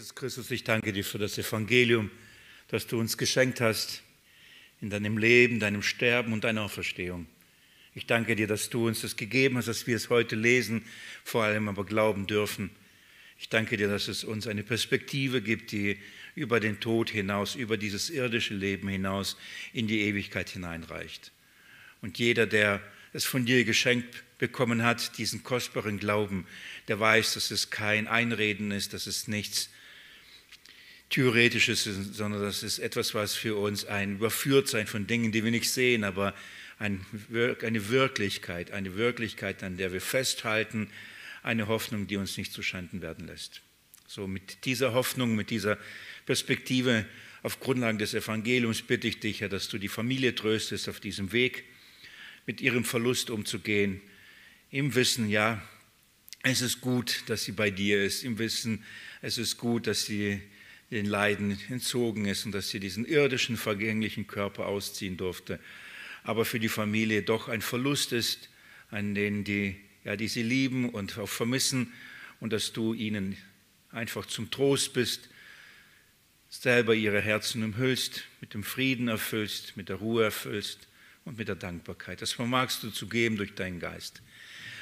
Jesus Christus, ich danke dir für das Evangelium, das du uns geschenkt hast in deinem Leben, deinem Sterben und deiner Auferstehung. Ich danke dir, dass du uns das gegeben hast, dass wir es heute lesen, vor allem aber glauben dürfen. Ich danke dir, dass es uns eine Perspektive gibt, die über den Tod hinaus, über dieses irdische Leben hinaus in die Ewigkeit hineinreicht. Und jeder, der es von dir geschenkt bekommen hat, diesen kostbaren Glauben, der weiß, dass es kein Einreden ist, dass es nichts Theoretisches sondern das ist etwas, was für uns ein Überführtsein von Dingen, die wir nicht sehen, aber ein, eine Wirklichkeit, eine Wirklichkeit, an der wir festhalten, eine Hoffnung, die uns nicht zuschanden werden lässt. So mit dieser Hoffnung, mit dieser Perspektive auf Grundlage des Evangeliums bitte ich dich, Herr, dass du die Familie tröstest auf diesem Weg, mit ihrem Verlust umzugehen, im Wissen, ja, es ist gut, dass sie bei dir ist, im Wissen, es ist gut, dass sie den Leiden entzogen ist und dass sie diesen irdischen, vergänglichen Körper ausziehen durfte aber für die Familie doch ein Verlust ist, an denen die, ja, die sie lieben und auch vermissen und dass du ihnen einfach zum Trost bist, selber ihre Herzen umhüllst, mit dem Frieden erfüllst, mit der Ruhe erfüllst und mit der Dankbarkeit. Das vermagst du zu geben durch deinen Geist.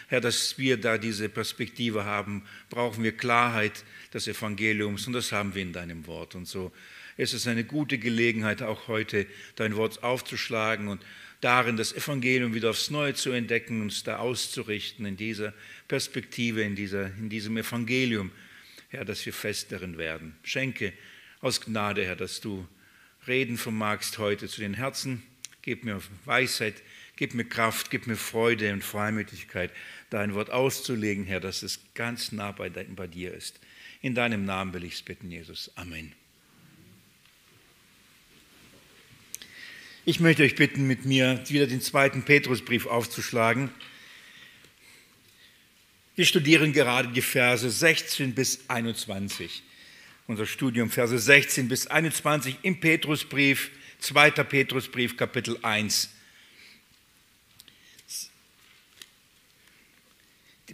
Herr, dass wir da diese Perspektive haben, brauchen wir Klarheit des Evangeliums und das haben wir in deinem Wort. Und so ist es eine gute Gelegenheit, auch heute dein Wort aufzuschlagen und darin, das Evangelium wieder aufs Neue zu entdecken, uns da auszurichten in dieser Perspektive, in, dieser, in diesem Evangelium, Herr, dass wir fest darin werden. Schenke aus Gnade, Herr, dass du reden vermagst heute zu den Herzen. Gib mir Weisheit, gib mir Kraft, gib mir Freude und Freimütigkeit, dein Wort auszulegen, Herr, dass es ganz nah bei, bei dir ist. In deinem Namen will ich es bitten, Jesus. Amen. Ich möchte euch bitten, mit mir wieder den zweiten Petrusbrief aufzuschlagen. Wir studieren gerade die Verse 16 bis 21. Unser Studium Verse 16 bis 21 im Petrusbrief, 2. Petrusbrief, Kapitel 1.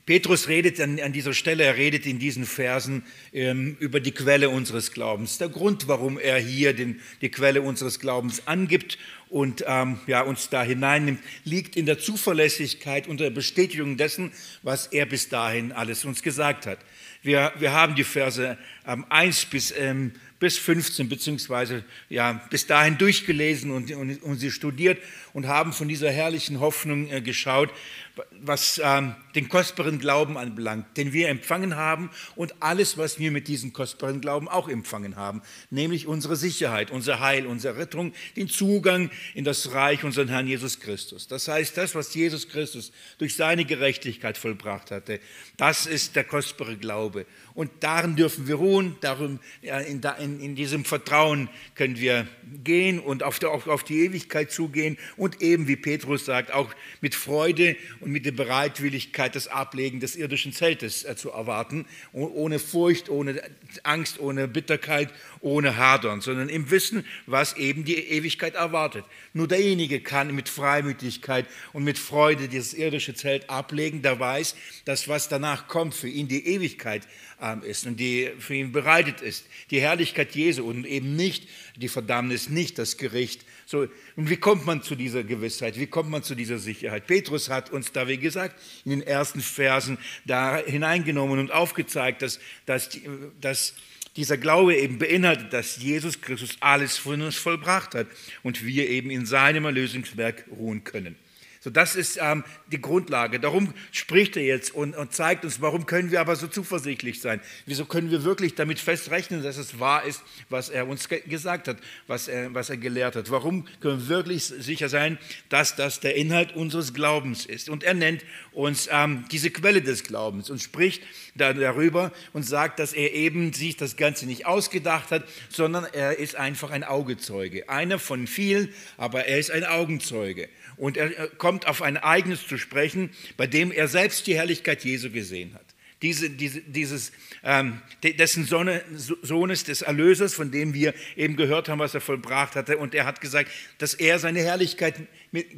Petrus redet an, an, dieser Stelle, er redet in diesen Versen ähm, über die Quelle unseres Glaubens. Der Grund, warum er hier den, die Quelle unseres Glaubens angibt und ähm, ja, uns da hineinnimmt, liegt in der Zuverlässigkeit und der Bestätigung dessen, was er bis dahin alles uns gesagt hat. Wir, wir haben die Verse ähm, 1 bis, ähm, bis 15 beziehungsweise ja, bis dahin durchgelesen und, und, und sie studiert und haben von dieser herrlichen Hoffnung äh, geschaut, was ähm, den kostbaren Glauben anbelangt, den wir empfangen haben und alles, was wir mit diesem kostbaren Glauben auch empfangen haben, nämlich unsere Sicherheit, unser Heil, unsere Rettung, den Zugang in das Reich unseres Herrn Jesus Christus. Das heißt, das, was Jesus Christus durch seine Gerechtigkeit vollbracht hatte, das ist der kostbare Glaube. Und darin dürfen wir ruhen, darum, in, in, in diesem Vertrauen können wir gehen und auf, der, auf die Ewigkeit zugehen und eben, wie Petrus sagt, auch mit Freude und mit der Bereitwilligkeit das Ablegen des irdischen Zeltes äh, zu erwarten, ohne Furcht, ohne Angst, ohne Bitterkeit, ohne Hadern, sondern im Wissen, was eben die Ewigkeit erwartet. Nur derjenige kann mit Freimütigkeit und mit Freude dieses irdische Zelt ablegen, der weiß, dass was danach kommt, für ihn die Ewigkeit ist und die für ihn bereitet ist. Die Herrlichkeit Jesu und eben nicht die Verdammnis, nicht das Gericht. So, und wie kommt man zu dieser Gewissheit? Wie kommt man zu dieser Sicherheit? Petrus hat uns da, wie gesagt, in den ersten Versen da hineingenommen und aufgezeigt, dass, dass, dass dieser Glaube eben beinhaltet, dass Jesus Christus alles von uns vollbracht hat und wir eben in seinem Erlösungswerk ruhen können. So, das ist ähm, die Grundlage. Darum spricht er jetzt und, und, zeigt uns, warum können wir aber so zuversichtlich sein? Wieso können wir wirklich damit festrechnen, dass es wahr ist, was er uns ge gesagt hat, was er, was er gelehrt hat? Warum können wir wirklich sicher sein, dass das der Inhalt unseres Glaubens ist? Und er nennt uns ähm, diese Quelle des Glaubens und spricht darüber und sagt, dass er eben sich das Ganze nicht ausgedacht hat, sondern er ist einfach ein Augezeuge. Einer von vielen, aber er ist ein Augenzeuge. Und er kommt auf ein Ereignis zu sprechen, bei dem er selbst die Herrlichkeit Jesu gesehen hat. Diese, diese, dieses, ähm, dessen Sonne, Sohnes, des Erlösers, von dem wir eben gehört haben, was er vollbracht hatte. Und er hat gesagt, dass er seine Herrlichkeit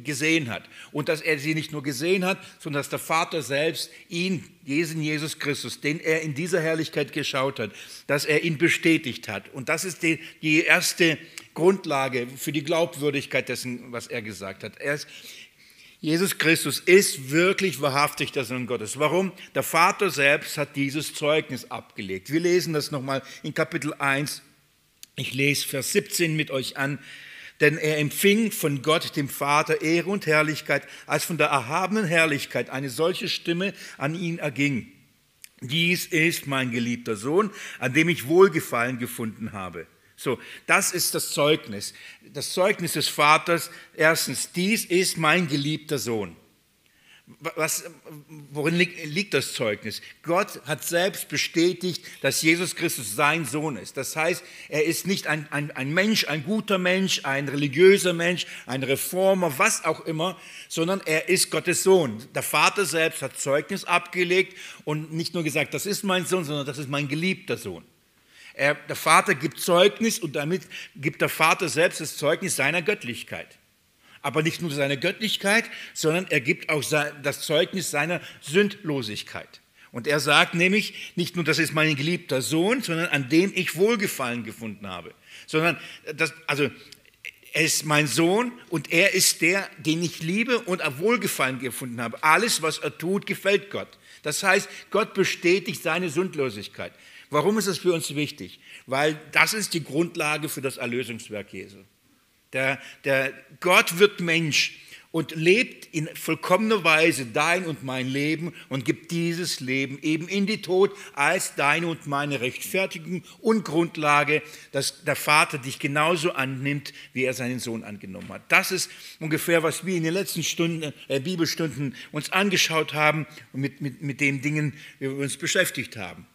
gesehen hat. Und dass er sie nicht nur gesehen hat, sondern dass der Vater selbst ihn, diesen Jesus Christus, den er in dieser Herrlichkeit geschaut hat, dass er ihn bestätigt hat. Und das ist die, die erste Grundlage für die Glaubwürdigkeit dessen, was er gesagt hat. Er ist, Jesus Christus ist wirklich wahrhaftig der Sohn Gottes. Warum? Der Vater selbst hat dieses Zeugnis abgelegt. Wir lesen das nochmal in Kapitel 1. Ich lese Vers 17 mit euch an. Denn er empfing von Gott, dem Vater, Ehre und Herrlichkeit, als von der erhabenen Herrlichkeit eine solche Stimme an ihn erging. Dies ist mein geliebter Sohn, an dem ich Wohlgefallen gefunden habe. So, das ist das Zeugnis. Das Zeugnis des Vaters. Erstens, dies ist mein geliebter Sohn. Was, worin liegt das Zeugnis? Gott hat selbst bestätigt, dass Jesus Christus sein Sohn ist. Das heißt, er ist nicht ein, ein, ein Mensch, ein guter Mensch, ein religiöser Mensch, ein Reformer, was auch immer, sondern er ist Gottes Sohn. Der Vater selbst hat Zeugnis abgelegt und nicht nur gesagt, das ist mein Sohn, sondern das ist mein geliebter Sohn. Er, der Vater gibt Zeugnis und damit gibt der Vater selbst das Zeugnis seiner Göttlichkeit. Aber nicht nur seiner Göttlichkeit, sondern er gibt auch das Zeugnis seiner Sündlosigkeit. Und er sagt nämlich nicht nur, das ist mein geliebter Sohn, sondern an dem ich Wohlgefallen gefunden habe. Sondern, das, also, er ist mein Sohn und er ist der, den ich liebe und auch Wohlgefallen gefunden habe. Alles, was er tut, gefällt Gott. Das heißt, Gott bestätigt seine Sündlosigkeit. Warum ist das für uns wichtig? Weil das ist die Grundlage für das Erlösungswerk Jesu. Der, der Gott wird Mensch und lebt in vollkommener Weise dein und mein Leben und gibt dieses Leben eben in die Tod als deine und meine Rechtfertigung und Grundlage, dass der Vater dich genauso annimmt, wie er seinen Sohn angenommen hat. Das ist ungefähr, was wir in den letzten Stunden, äh, Bibelstunden uns angeschaut haben und mit, mit, mit den Dingen, wie wir uns beschäftigt haben.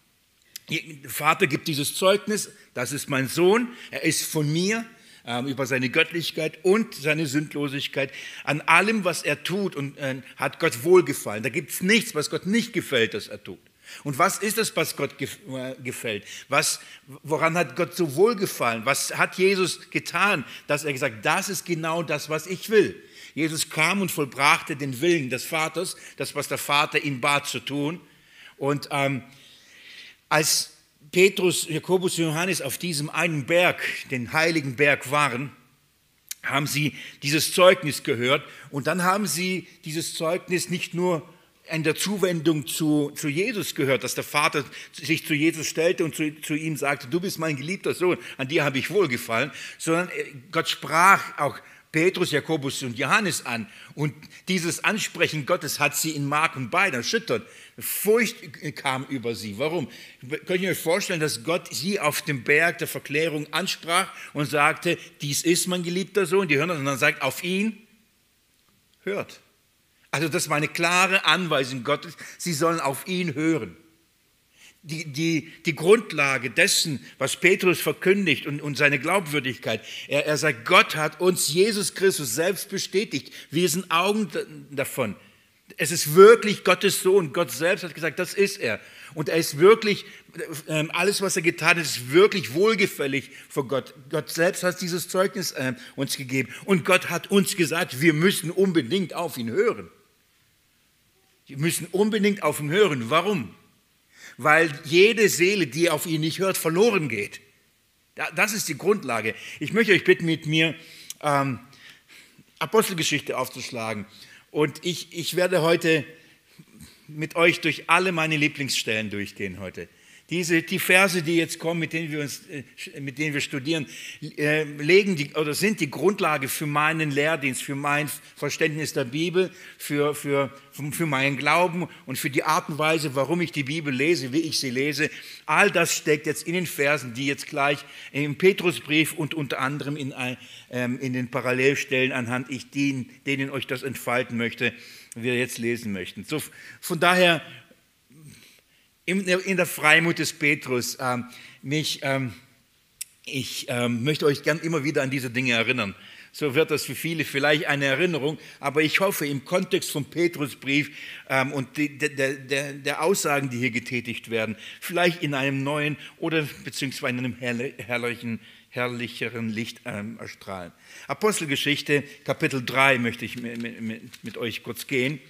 Der Vater gibt dieses Zeugnis, das ist mein Sohn, er ist von mir ähm, über seine Göttlichkeit und seine Sündlosigkeit. An allem, was er tut, und äh, hat Gott wohlgefallen. Da gibt es nichts, was Gott nicht gefällt, dass er tut. Und was ist es, was Gott äh, gefällt? Was, woran hat Gott so wohlgefallen? Was hat Jesus getan, dass er gesagt, das ist genau das, was ich will? Jesus kam und vollbrachte den Willen des Vaters, das, was der Vater ihn bat zu tun. Und ähm, als Petrus, Jakobus und Johannes auf diesem einen Berg, den heiligen Berg waren, haben sie dieses Zeugnis gehört. Und dann haben sie dieses Zeugnis nicht nur in der Zuwendung zu, zu Jesus gehört, dass der Vater sich zu Jesus stellte und zu, zu ihm sagte, du bist mein geliebter Sohn, an dir habe ich wohlgefallen, sondern Gott sprach auch Petrus, Jakobus und Johannes an. Und dieses Ansprechen Gottes hat sie in Mark und Bein erschüttert. Furcht kam über sie. Warum? Könnt ihr euch vorstellen, dass Gott sie auf dem Berg der Verklärung ansprach und sagte, dies ist mein geliebter Sohn, die hören das und dann sagt, auf ihn hört. Also das war eine klare Anweisung Gottes, sie sollen auf ihn hören die, die, die Grundlage dessen, was Petrus verkündigt und, und seine Glaubwürdigkeit. Er, er sagt, Gott hat uns Jesus Christus selbst bestätigt. Wir sind Augen davon. Es ist wirklich Gottes Sohn. Gott selbst hat gesagt, das ist er. Und er ist wirklich, äh, alles, was er getan hat, ist wirklich wohlgefällig vor Gott. Gott selbst hat dieses Zeugnis äh, uns gegeben. Und Gott hat uns gesagt, wir müssen unbedingt auf ihn hören. Wir müssen unbedingt auf ihn hören. Warum? Weil jede Seele, die auf ihn nicht hört, verloren geht. Das ist die Grundlage. Ich möchte euch bitten, mit mir ähm, Apostelgeschichte aufzuschlagen. Und ich, ich werde heute mit euch durch alle meine Lieblingsstellen durchgehen heute. Diese, die Verse, die jetzt kommen, mit denen wir, uns, äh, mit denen wir studieren, äh, legen die, oder sind die Grundlage für meinen Lehrdienst, für mein Verständnis der Bibel, für, für, für meinen Glauben und für die Art und Weise, warum ich die Bibel lese, wie ich sie lese. All das steckt jetzt in den Versen, die jetzt gleich im Petrusbrief und unter anderem in, ähm, in den Parallelstellen anhand ich denen, denen euch das entfalten möchte, wir jetzt lesen möchten. So, von daher in der Freimut des Petrus. Ähm, mich, ähm, ich ähm, möchte euch gern immer wieder an diese Dinge erinnern. so wird das für viele vielleicht eine Erinnerung, aber ich hoffe im Kontext vom Petrusbrief und der, Aussagen, die hier getätigt werden, vielleicht in einem neuen oder beziehungsweise in einem herrlichen, herrlicheren Licht erstrahlen. Apostelgeschichte, Kapitel 3 möchte ich mit euch kurz gehen.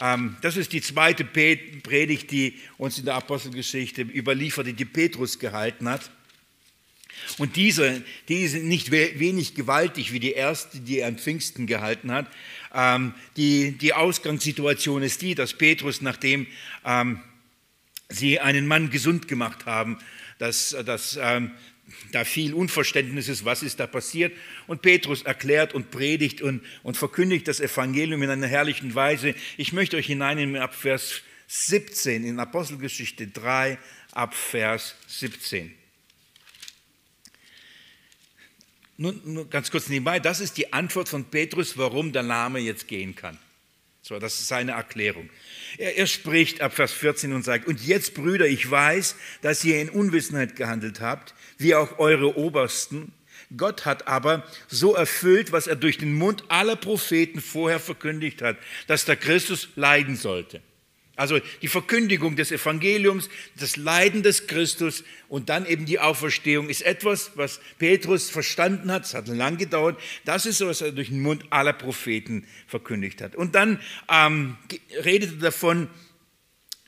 Ähm, das ist die zweite Predigt, die uns in der Apostelgeschichte überliefert, die Petrus gehalten hat. Und diese, die sind nicht wenig gewaltig wie die erste, die er an Pfingsten gehalten hat. Ähm, die, die Ausgangssituation ist die, dass Petrus, nachdem ähm, sie einen Mann gesund gemacht haben, dass, dass ähm, da viel Unverständnis ist, was ist da passiert. Und Petrus erklärt und predigt und, und verkündigt das Evangelium in einer herrlichen Weise. Ich möchte euch hineinnehmen ab Vers 17 in Apostelgeschichte 3 ab Vers 17. Nun, nur ganz kurz nebenbei, das ist die Antwort von Petrus, warum der Name jetzt gehen kann. So, das ist seine Erklärung. Er, er, spricht ab Vers 14 und sagt, und jetzt Brüder, ich weiß, dass ihr in Unwissenheit gehandelt habt, wie auch eure Obersten. Gott hat aber so erfüllt, was er durch den Mund aller Propheten vorher verkündigt hat, dass der Christus leiden sollte. Also die Verkündigung des Evangeliums, das Leiden des Christus und dann eben die Auferstehung ist etwas, was Petrus verstanden hat. Es hat lang gedauert. Das ist so, was er durch den Mund aller Propheten verkündigt hat. Und dann ähm, redet er davon,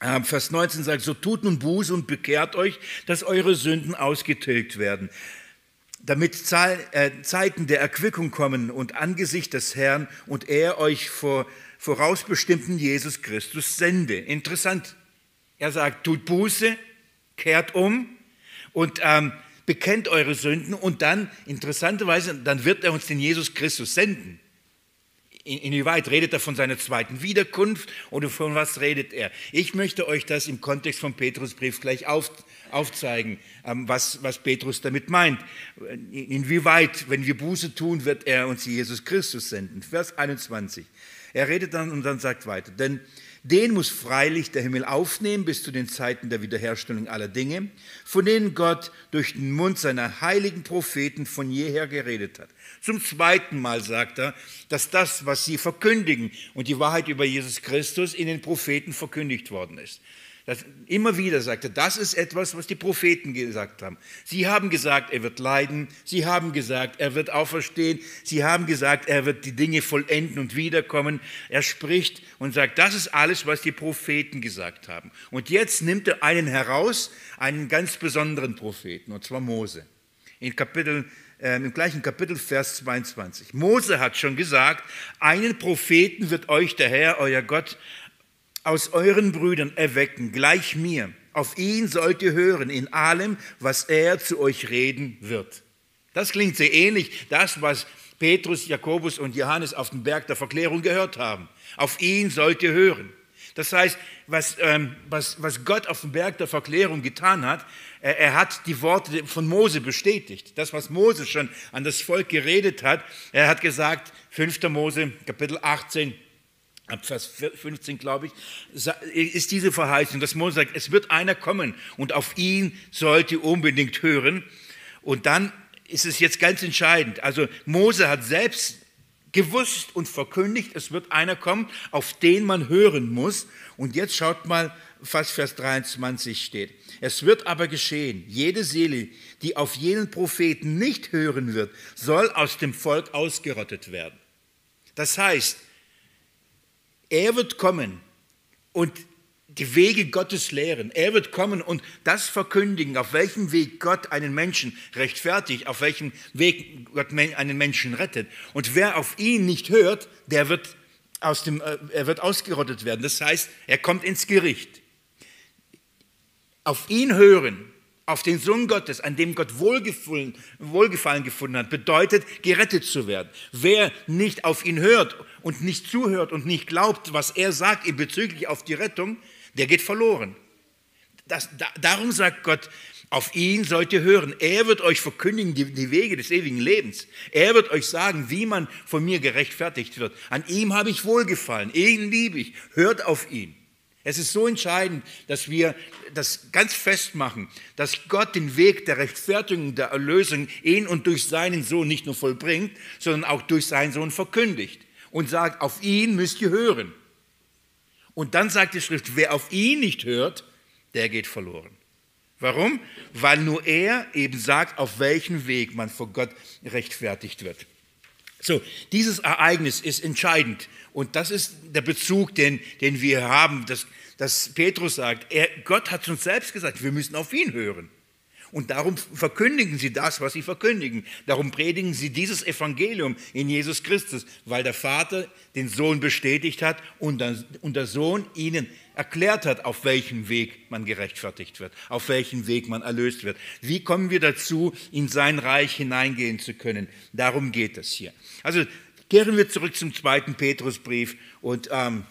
äh, Vers 19 sagt, so tut nun Buße und bekehrt euch, dass eure Sünden ausgetilgt werden damit äh, Zeiten der Erquickung kommen und Angesicht des Herrn und er euch vor vorausbestimmten Jesus Christus sende. Interessant. Er sagt, tut Buße, kehrt um und ähm, bekennt eure Sünden und dann, interessanterweise, dann wird er uns den Jesus Christus senden. Inwieweit redet er von seiner zweiten Wiederkunft oder von was redet er? Ich möchte euch das im Kontext vom Petrusbrief gleich auf, aufzeigen, ähm, was, was Petrus damit meint. Inwieweit, wenn wir Buße tun, wird er uns Jesus Christus senden. Vers 21. Er redet dann und dann sagt weiter, denn den muss freilich der Himmel aufnehmen bis zu den Zeiten der Wiederherstellung aller Dinge, von denen Gott durch den Mund seiner heiligen Propheten von jeher geredet hat. Zum zweiten Mal sagt er, dass das, was sie verkündigen und die Wahrheit über Jesus Christus in den Propheten verkündigt worden ist. Das, immer wieder sagt er, das ist etwas, was die Propheten gesagt haben. Sie haben gesagt, er wird leiden. Sie haben gesagt, er wird auferstehen. Sie haben gesagt, er wird die Dinge vollenden und wiederkommen. Er spricht und sagt, das ist alles, was die Propheten gesagt haben. Und jetzt nimmt er einen heraus, einen ganz besonderen Propheten, und zwar Mose. In Kapitel, äh, Im gleichen Kapitel, Vers 22. Mose hat schon gesagt, einen Propheten wird euch der Herr, euer Gott, aus euren Brüdern erwecken, gleich mir. Auf ihn sollt ihr hören in allem, was er zu euch reden wird. Das klingt sehr ähnlich, das, was Petrus, Jakobus und Johannes auf dem Berg der Verklärung gehört haben. Auf ihn sollt ihr hören. Das heißt, was, ähm, was, was Gott auf dem Berg der Verklärung getan hat, er, er hat die Worte von Mose bestätigt. Das, was Mose schon an das Volk geredet hat, er hat gesagt, 5. Mose, Kapitel 18, ab Vers 15, glaube ich, ist diese Verheißung, dass Mose sagt, es wird einer kommen und auf ihn sollt ihr unbedingt hören. Und dann ist es jetzt ganz entscheidend. Also Mose hat selbst gewusst und verkündigt, es wird einer kommen, auf den man hören muss. Und jetzt schaut mal, was Vers 23 steht. Es wird aber geschehen, jede Seele, die auf jenen Propheten nicht hören wird, soll aus dem Volk ausgerottet werden. Das heißt, er wird kommen und die Wege Gottes lehren. Er wird kommen und das verkündigen, auf welchem Weg Gott einen Menschen rechtfertigt, auf welchem Weg Gott einen Menschen rettet. Und wer auf ihn nicht hört, der wird, aus dem, äh, er wird ausgerottet werden. Das heißt, er kommt ins Gericht. Auf ihn hören auf den Sohn Gottes, an dem Gott Wohlgefallen, gefunden hat, bedeutet, gerettet zu werden. Wer nicht auf ihn hört und nicht zuhört und nicht glaubt, was er sagt in bezüglich auf die Rettung, der geht verloren. Das, da, darum sagt Gott, auf ihn sollt ihr hören. Er wird euch verkündigen die, die, Wege des ewigen Lebens. Er wird euch sagen, wie man von mir gerechtfertigt wird. An ihm habe ich wohlgefallen. Ihn liebe ich. Hört auf ihn. Es ist so entscheidend, dass wir das ganz festmachen, dass Gott den Weg der Rechtfertigung, der Erlösung in und durch seinen Sohn nicht nur vollbringt, sondern auch durch seinen Sohn verkündigt und sagt, auf ihn müsst ihr hören. Und dann sagt die Schrift, wer auf ihn nicht hört, der geht verloren. Warum? Weil nur er eben sagt, auf welchem Weg man vor Gott rechtfertigt wird. So, dieses Ereignis ist entscheidend und das ist der Bezug, den, den wir haben, dass, dass Petrus sagt, er, Gott hat uns selbst gesagt, wir müssen auf ihn hören. Und darum verkündigen sie das, was sie verkündigen. Darum predigen sie dieses Evangelium in Jesus Christus, weil der Vater den Sohn bestätigt hat und der Sohn ihnen erklärt hat, auf welchem Weg man gerechtfertigt wird, auf welchem Weg man erlöst wird. Wie kommen wir dazu, in sein Reich hineingehen zu können? Darum geht es hier. Also kehren wir zurück zum zweiten Petrusbrief und ähm,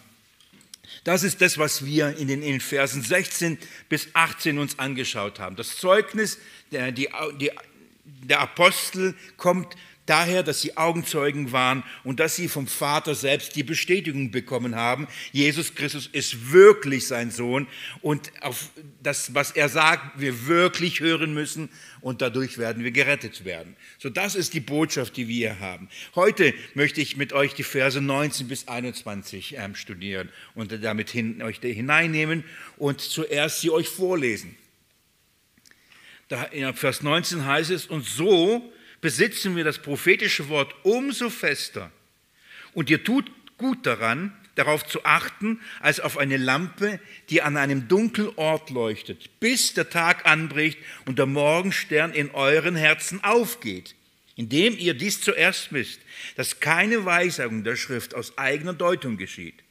das ist das, was wir in den, in den Versen 16 bis 18 uns angeschaut haben. Das Zeugnis der, die, die, der Apostel kommt daher, dass sie Augenzeugen waren und dass sie vom Vater selbst die Bestätigung bekommen haben, Jesus Christus ist wirklich sein Sohn und auf das, was er sagt, wir wirklich hören müssen und dadurch werden wir gerettet werden. So, das ist die Botschaft, die wir haben. Heute möchte ich mit euch die Verse 19 bis 21 ähm, studieren und damit hin, euch hineinnehmen und zuerst sie euch vorlesen. Da, in Vers 19 heißt es, und so besitzen wir das prophetische Wort umso fester. Und ihr tut gut daran, darauf zu achten, als auf eine Lampe, die an einem dunklen Ort leuchtet, bis der Tag anbricht und der Morgenstern in euren Herzen aufgeht, indem ihr dies zuerst wisst, dass keine Weisung der Schrift aus eigener Deutung geschieht.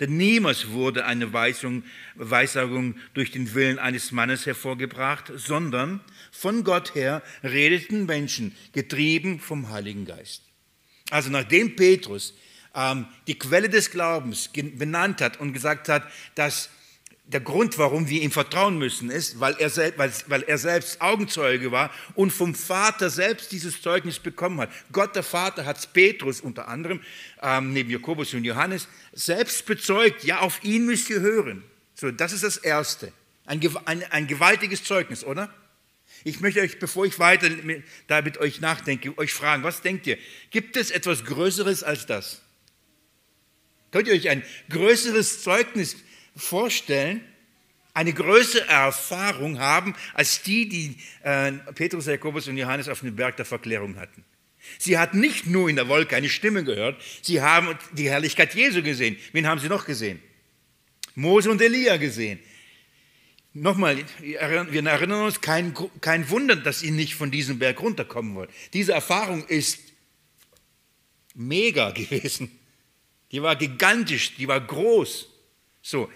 Denn niemals wurde eine Weisung, Weissagung durch den Willen eines Mannes hervorgebracht, sondern von Gott her redeten Menschen, getrieben vom Heiligen Geist. Also nachdem Petrus ähm, die Quelle des Glaubens benannt hat und gesagt hat, dass der Grund, warum wir ihm vertrauen müssen, ist, weil er, selbst, weil, weil er selbst Augenzeuge war und vom Vater selbst dieses Zeugnis bekommen hat. Gott der Vater hat Petrus unter anderem, ähm, neben Jakobus und Johannes, selbst bezeugt, ja, auf ihn müsst ihr hören. So, das ist das Erste. Ein, ein, ein gewaltiges Zeugnis, oder? Ich möchte euch, bevor ich weiter mit, da mit euch nachdenke, euch fragen, was denkt ihr? Gibt es etwas Größeres als das? Könnt ihr euch ein größeres Zeugnis vorstellen, eine größere Erfahrung haben als die, die äh, Petrus, Jakobus und Johannes auf dem Berg der Verklärung hatten? Sie hatten nicht nur in der Wolke eine Stimme gehört, sie haben die Herrlichkeit Jesu gesehen. Wen haben sie noch gesehen? Mose und Elia gesehen. Nochmal, wir erinnern uns, kein, kein Wunder, dass ihr nicht von diesem Berg runterkommen wollt. Diese Erfahrung ist mega gewesen. Die war gigantisch, die war groß. So,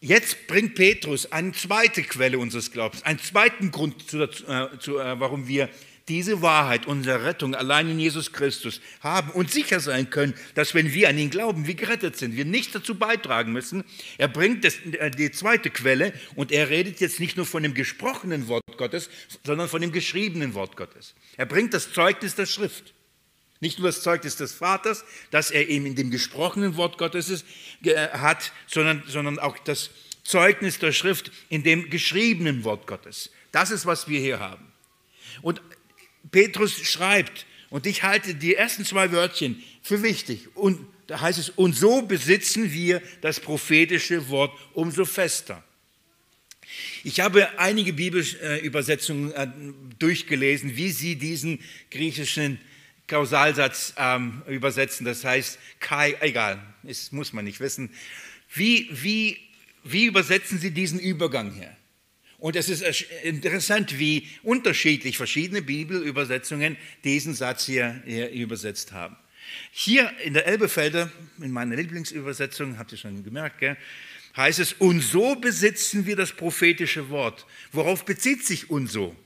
jetzt bringt Petrus eine zweite Quelle unseres Glaubens, einen zweiten Grund, zu, äh, zu, äh, warum wir diese Wahrheit, unsere Rettung allein in Jesus Christus haben und sicher sein können, dass wenn wir an ihn glauben, wir gerettet sind, wir nichts dazu beitragen müssen. Er bringt das, äh, die zweite Quelle und er redet jetzt nicht nur von dem gesprochenen Wort Gottes, sondern von dem geschriebenen Wort Gottes. Er bringt das Zeugnis der Schrift. Nicht nur das Zeugnis des Vaters, das er eben in dem gesprochenen Wort Gottes ist, hat, sondern, sondern auch das Zeugnis der Schrift in dem geschriebenen Wort Gottes. Das ist, was wir hier haben. Und Petrus schreibt, und ich halte die ersten zwei Wörtchen für wichtig, und da heißt es, und so besitzen wir das prophetische Wort umso fester. Ich habe einige Bibelübersetzungen äh, durchgelesen, wie sie diesen griechischen Kausalsatz ähm, übersetzen, das heißt Kai, egal, das muss man nicht wissen. Wie, wie, wie übersetzen Sie diesen Übergang hier? Und es ist interessant, wie unterschiedlich verschiedene Bibelübersetzungen diesen Satz hier, hier übersetzt haben. Hier in der Elbefelder, in meiner Lieblingsübersetzung, habt ihr schon gemerkt, gell, heißt es, und so besitzen wir das prophetische Wort. Worauf bezieht sich und so?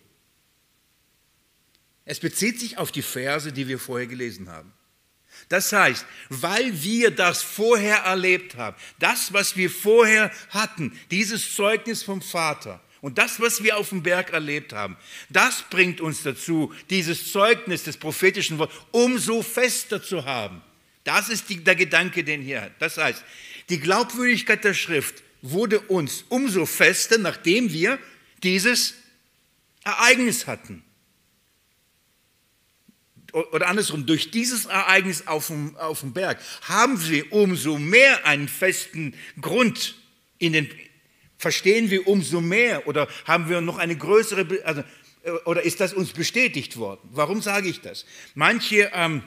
Es bezieht sich auf die Verse, die wir vorher gelesen haben. Das heißt, weil wir das vorher erlebt haben, das, was wir vorher hatten, dieses Zeugnis vom Vater und das, was wir auf dem Berg erlebt haben, das bringt uns dazu, dieses Zeugnis des prophetischen Wortes umso fester zu haben. Das ist die, der Gedanke, den hier hat. Das heißt, die Glaubwürdigkeit der Schrift wurde uns umso fester, nachdem wir dieses Ereignis hatten. Oder andersrum, durch dieses Ereignis auf dem, auf dem Berg haben wir umso mehr einen festen Grund in den, verstehen wir umso mehr oder haben wir noch eine größere, also, äh, oder ist das uns bestätigt worden? Warum sage ich das? Manche ähm,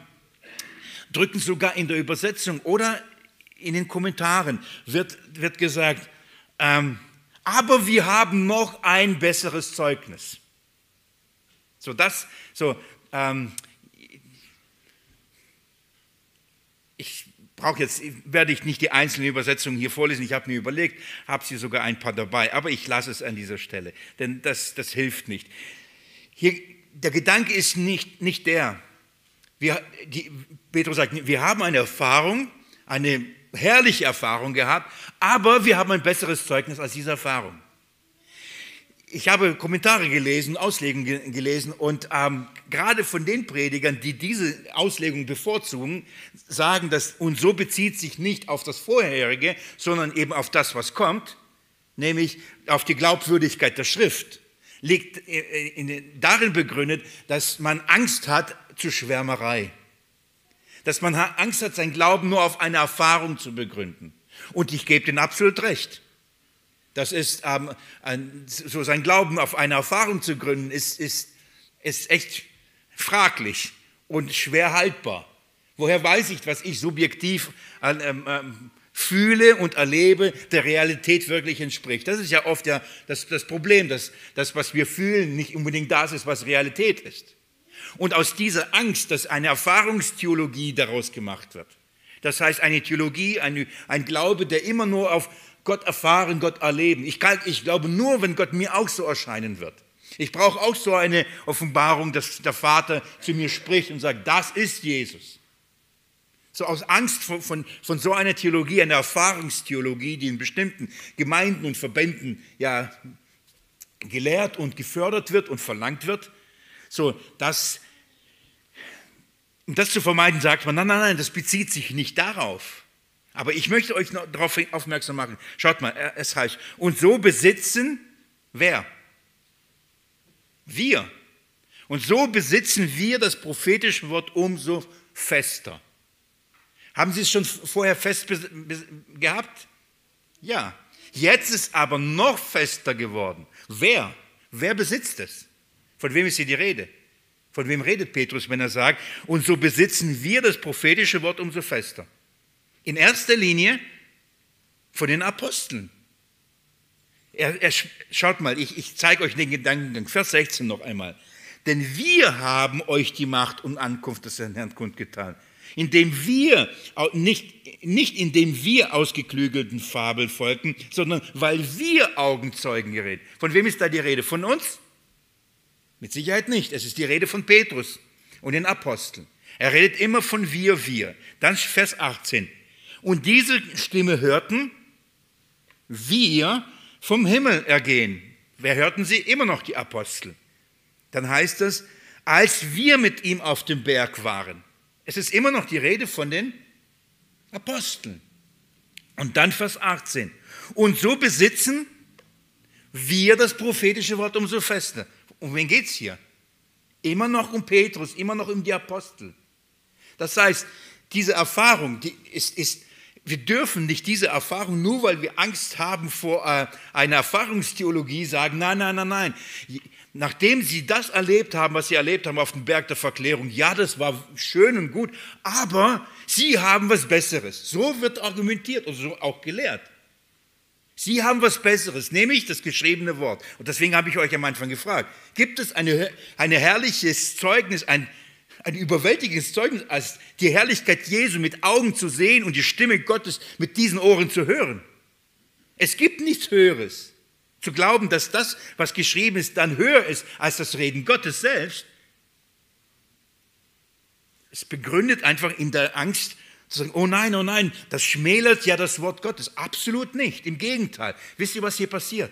drücken sogar in der Übersetzung oder in den Kommentaren wird, wird gesagt, ähm, aber wir haben noch ein besseres Zeugnis. So das, so, ähm, ich brauche jetzt, werde ich nicht die einzelnen Übersetzungen hier vorlesen, ich habe mir überlegt, habe sie sogar ein paar dabei, aber ich lasse es an dieser Stelle, denn das, das hilft nicht. Hier, der Gedanke ist nicht, nicht der, wir, die, Petrus sagt, wir haben eine Erfahrung, eine herrliche Erfahrung gehabt, aber wir haben ein besseres Zeugnis als diese Erfahrung. Ich habe Kommentare gelesen, Auslegungen gelesen und ähm, gerade von den Predigern, die diese Auslegung bevorzugen, sagen, dass und so bezieht sich nicht auf das Vorherige, sondern eben auf das, was kommt, nämlich auf die Glaubwürdigkeit der Schrift. Liegt äh, in, darin begründet, dass man Angst hat zu Schwärmerei dass man Angst hat, sein Glauben nur auf eine Erfahrung zu begründen. Und ich gebe den absolut recht. Das ist ähm, ein, so sein Glauben auf eine Erfahrung zu gründen, ist, ist, ist echt fraglich und schwer haltbar. Woher weiß ich, was ich subjektiv ähm, ähm, fühle und erlebe, der Realität wirklich entspricht? Das ist ja oft ja das, das Problem, dass das, was wir fühlen, nicht unbedingt das ist, was Realität ist. Und aus dieser Angst, dass eine Erfahrungstheologie daraus gemacht wird. Das heißt, eine Theologie, eine, ein Glaube, der immer nur auf Gott erfahren, Gott erleben. Ich, kann, ich glaube nur, wenn Gott mir auch so erscheinen wird. Ich brauche auch so eine Offenbarung, dass der Vater zu mir spricht und sagt, das ist Jesus. So aus Angst von, von, von so einer Theologie, einer Erfahrungstheologie, die in bestimmten Gemeinden und Verbänden ja gelehrt und gefördert wird und verlangt wird, so, das, um das zu vermeiden, sagt man, nein, nein, nein, das bezieht sich nicht darauf. Aber ich möchte euch noch darauf aufmerksam machen. Schaut mal, es heißt, und so besitzen wer? Wir. Und so besitzen wir das prophetische Wort umso fester. Haben Sie es schon vorher fest gehabt? Ja. Jetzt ist aber noch fester geworden. Wer? Wer besitzt es? Von wem ist hier die Rede? Von wem redet Petrus, wenn er sagt, und so besitzen wir das prophetische Wort umso fester? In erster Linie von den Aposteln. Er, er, schaut mal, ich, ich zeige euch den Gedankengang, Vers 16 noch einmal. Denn wir haben euch die Macht und Ankunft des Herrn kundgetan, indem wir, nicht, nicht indem wir ausgeklügelten Fabeln folgten, sondern weil wir Augenzeugen geredet. Von wem ist da die Rede? Von uns? Mit Sicherheit nicht. Es ist die Rede von Petrus und den Aposteln. Er redet immer von wir, wir. Dann Vers 18. Und diese Stimme hörten wir vom Himmel ergehen. Wer hörten sie? Immer noch die Apostel. Dann heißt es, als wir mit ihm auf dem Berg waren. Es ist immer noch die Rede von den Aposteln. Und dann Vers 18. Und so besitzen wir das prophetische Wort umso fester. Um wen geht es hier? Immer noch um Petrus, immer noch um die Apostel. Das heißt, diese Erfahrung, die ist, ist, wir dürfen nicht diese Erfahrung, nur weil wir Angst haben vor äh, einer Erfahrungstheologie, sagen, nein, nein, nein, nein. Nachdem sie das erlebt haben, was sie erlebt haben auf dem Berg der Verklärung, ja, das war schön und gut, aber sie haben was Besseres. So wird argumentiert und so auch gelehrt. Sie haben was Besseres, nämlich das geschriebene Wort. Und deswegen habe ich euch am Anfang gefragt, gibt es ein eine herrliches Zeugnis, ein, ein überwältigendes Zeugnis, als die Herrlichkeit Jesu mit Augen zu sehen und die Stimme Gottes mit diesen Ohren zu hören? Es gibt nichts Höheres. Zu glauben, dass das, was geschrieben ist, dann höher ist als das Reden Gottes selbst, es begründet einfach in der Angst zu sagen, oh nein, oh nein, das schmälert ja das Wort Gottes. Absolut nicht. Im Gegenteil. Wisst ihr, was hier passiert?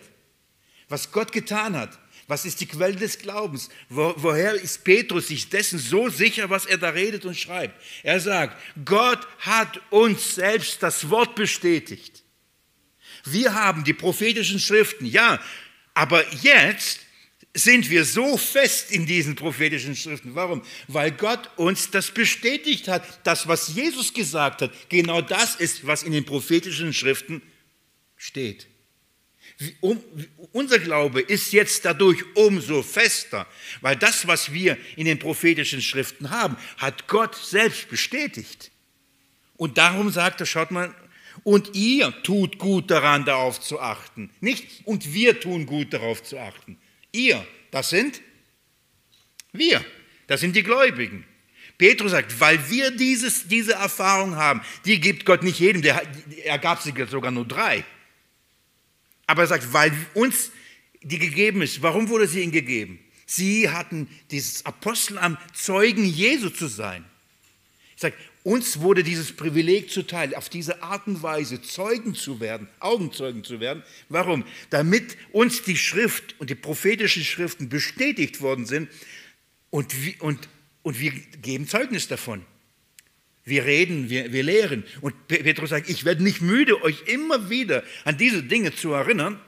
Was Gott getan hat. Was ist die Quelle des Glaubens? Wo, woher ist Petrus sich dessen so sicher, was er da redet und schreibt? Er sagt, Gott hat uns selbst das Wort bestätigt. Wir haben die prophetischen Schriften, ja, aber jetzt sind wir so fest in diesen prophetischen Schriften. Warum? Weil Gott uns das bestätigt hat. Das, was Jesus gesagt hat, genau das ist, was in den prophetischen Schriften steht. Um, unser Glaube ist jetzt dadurch umso fester, weil das, was wir in den prophetischen Schriften haben, hat Gott selbst bestätigt. Und darum sagt er, schaut mal, und ihr tut gut daran, darauf zu achten. Nicht, und wir tun gut darauf zu achten. Ihr, das sind wir, das sind die Gläubigen. Petrus sagt, weil wir dieses, diese Erfahrung haben, die gibt Gott nicht jedem, der, er gab sie sogar nur drei. Aber er sagt, weil uns die gegeben ist, warum wurde sie ihnen gegeben? Sie hatten dieses Apostelamt, Zeugen Jesu zu sein. Ich sage, uns wurde dieses Privileg zuteil, auf diese Art und Weise Zeugen zu werden, Augenzeugen zu werden. Warum? Damit uns die Schrift und die prophetischen Schriften bestätigt worden sind und, und, und wir geben Zeugnis davon. Wir reden, wir, wir lehren. Und Petrus sagt, ich werde nicht müde, euch immer wieder an diese Dinge zu erinnern.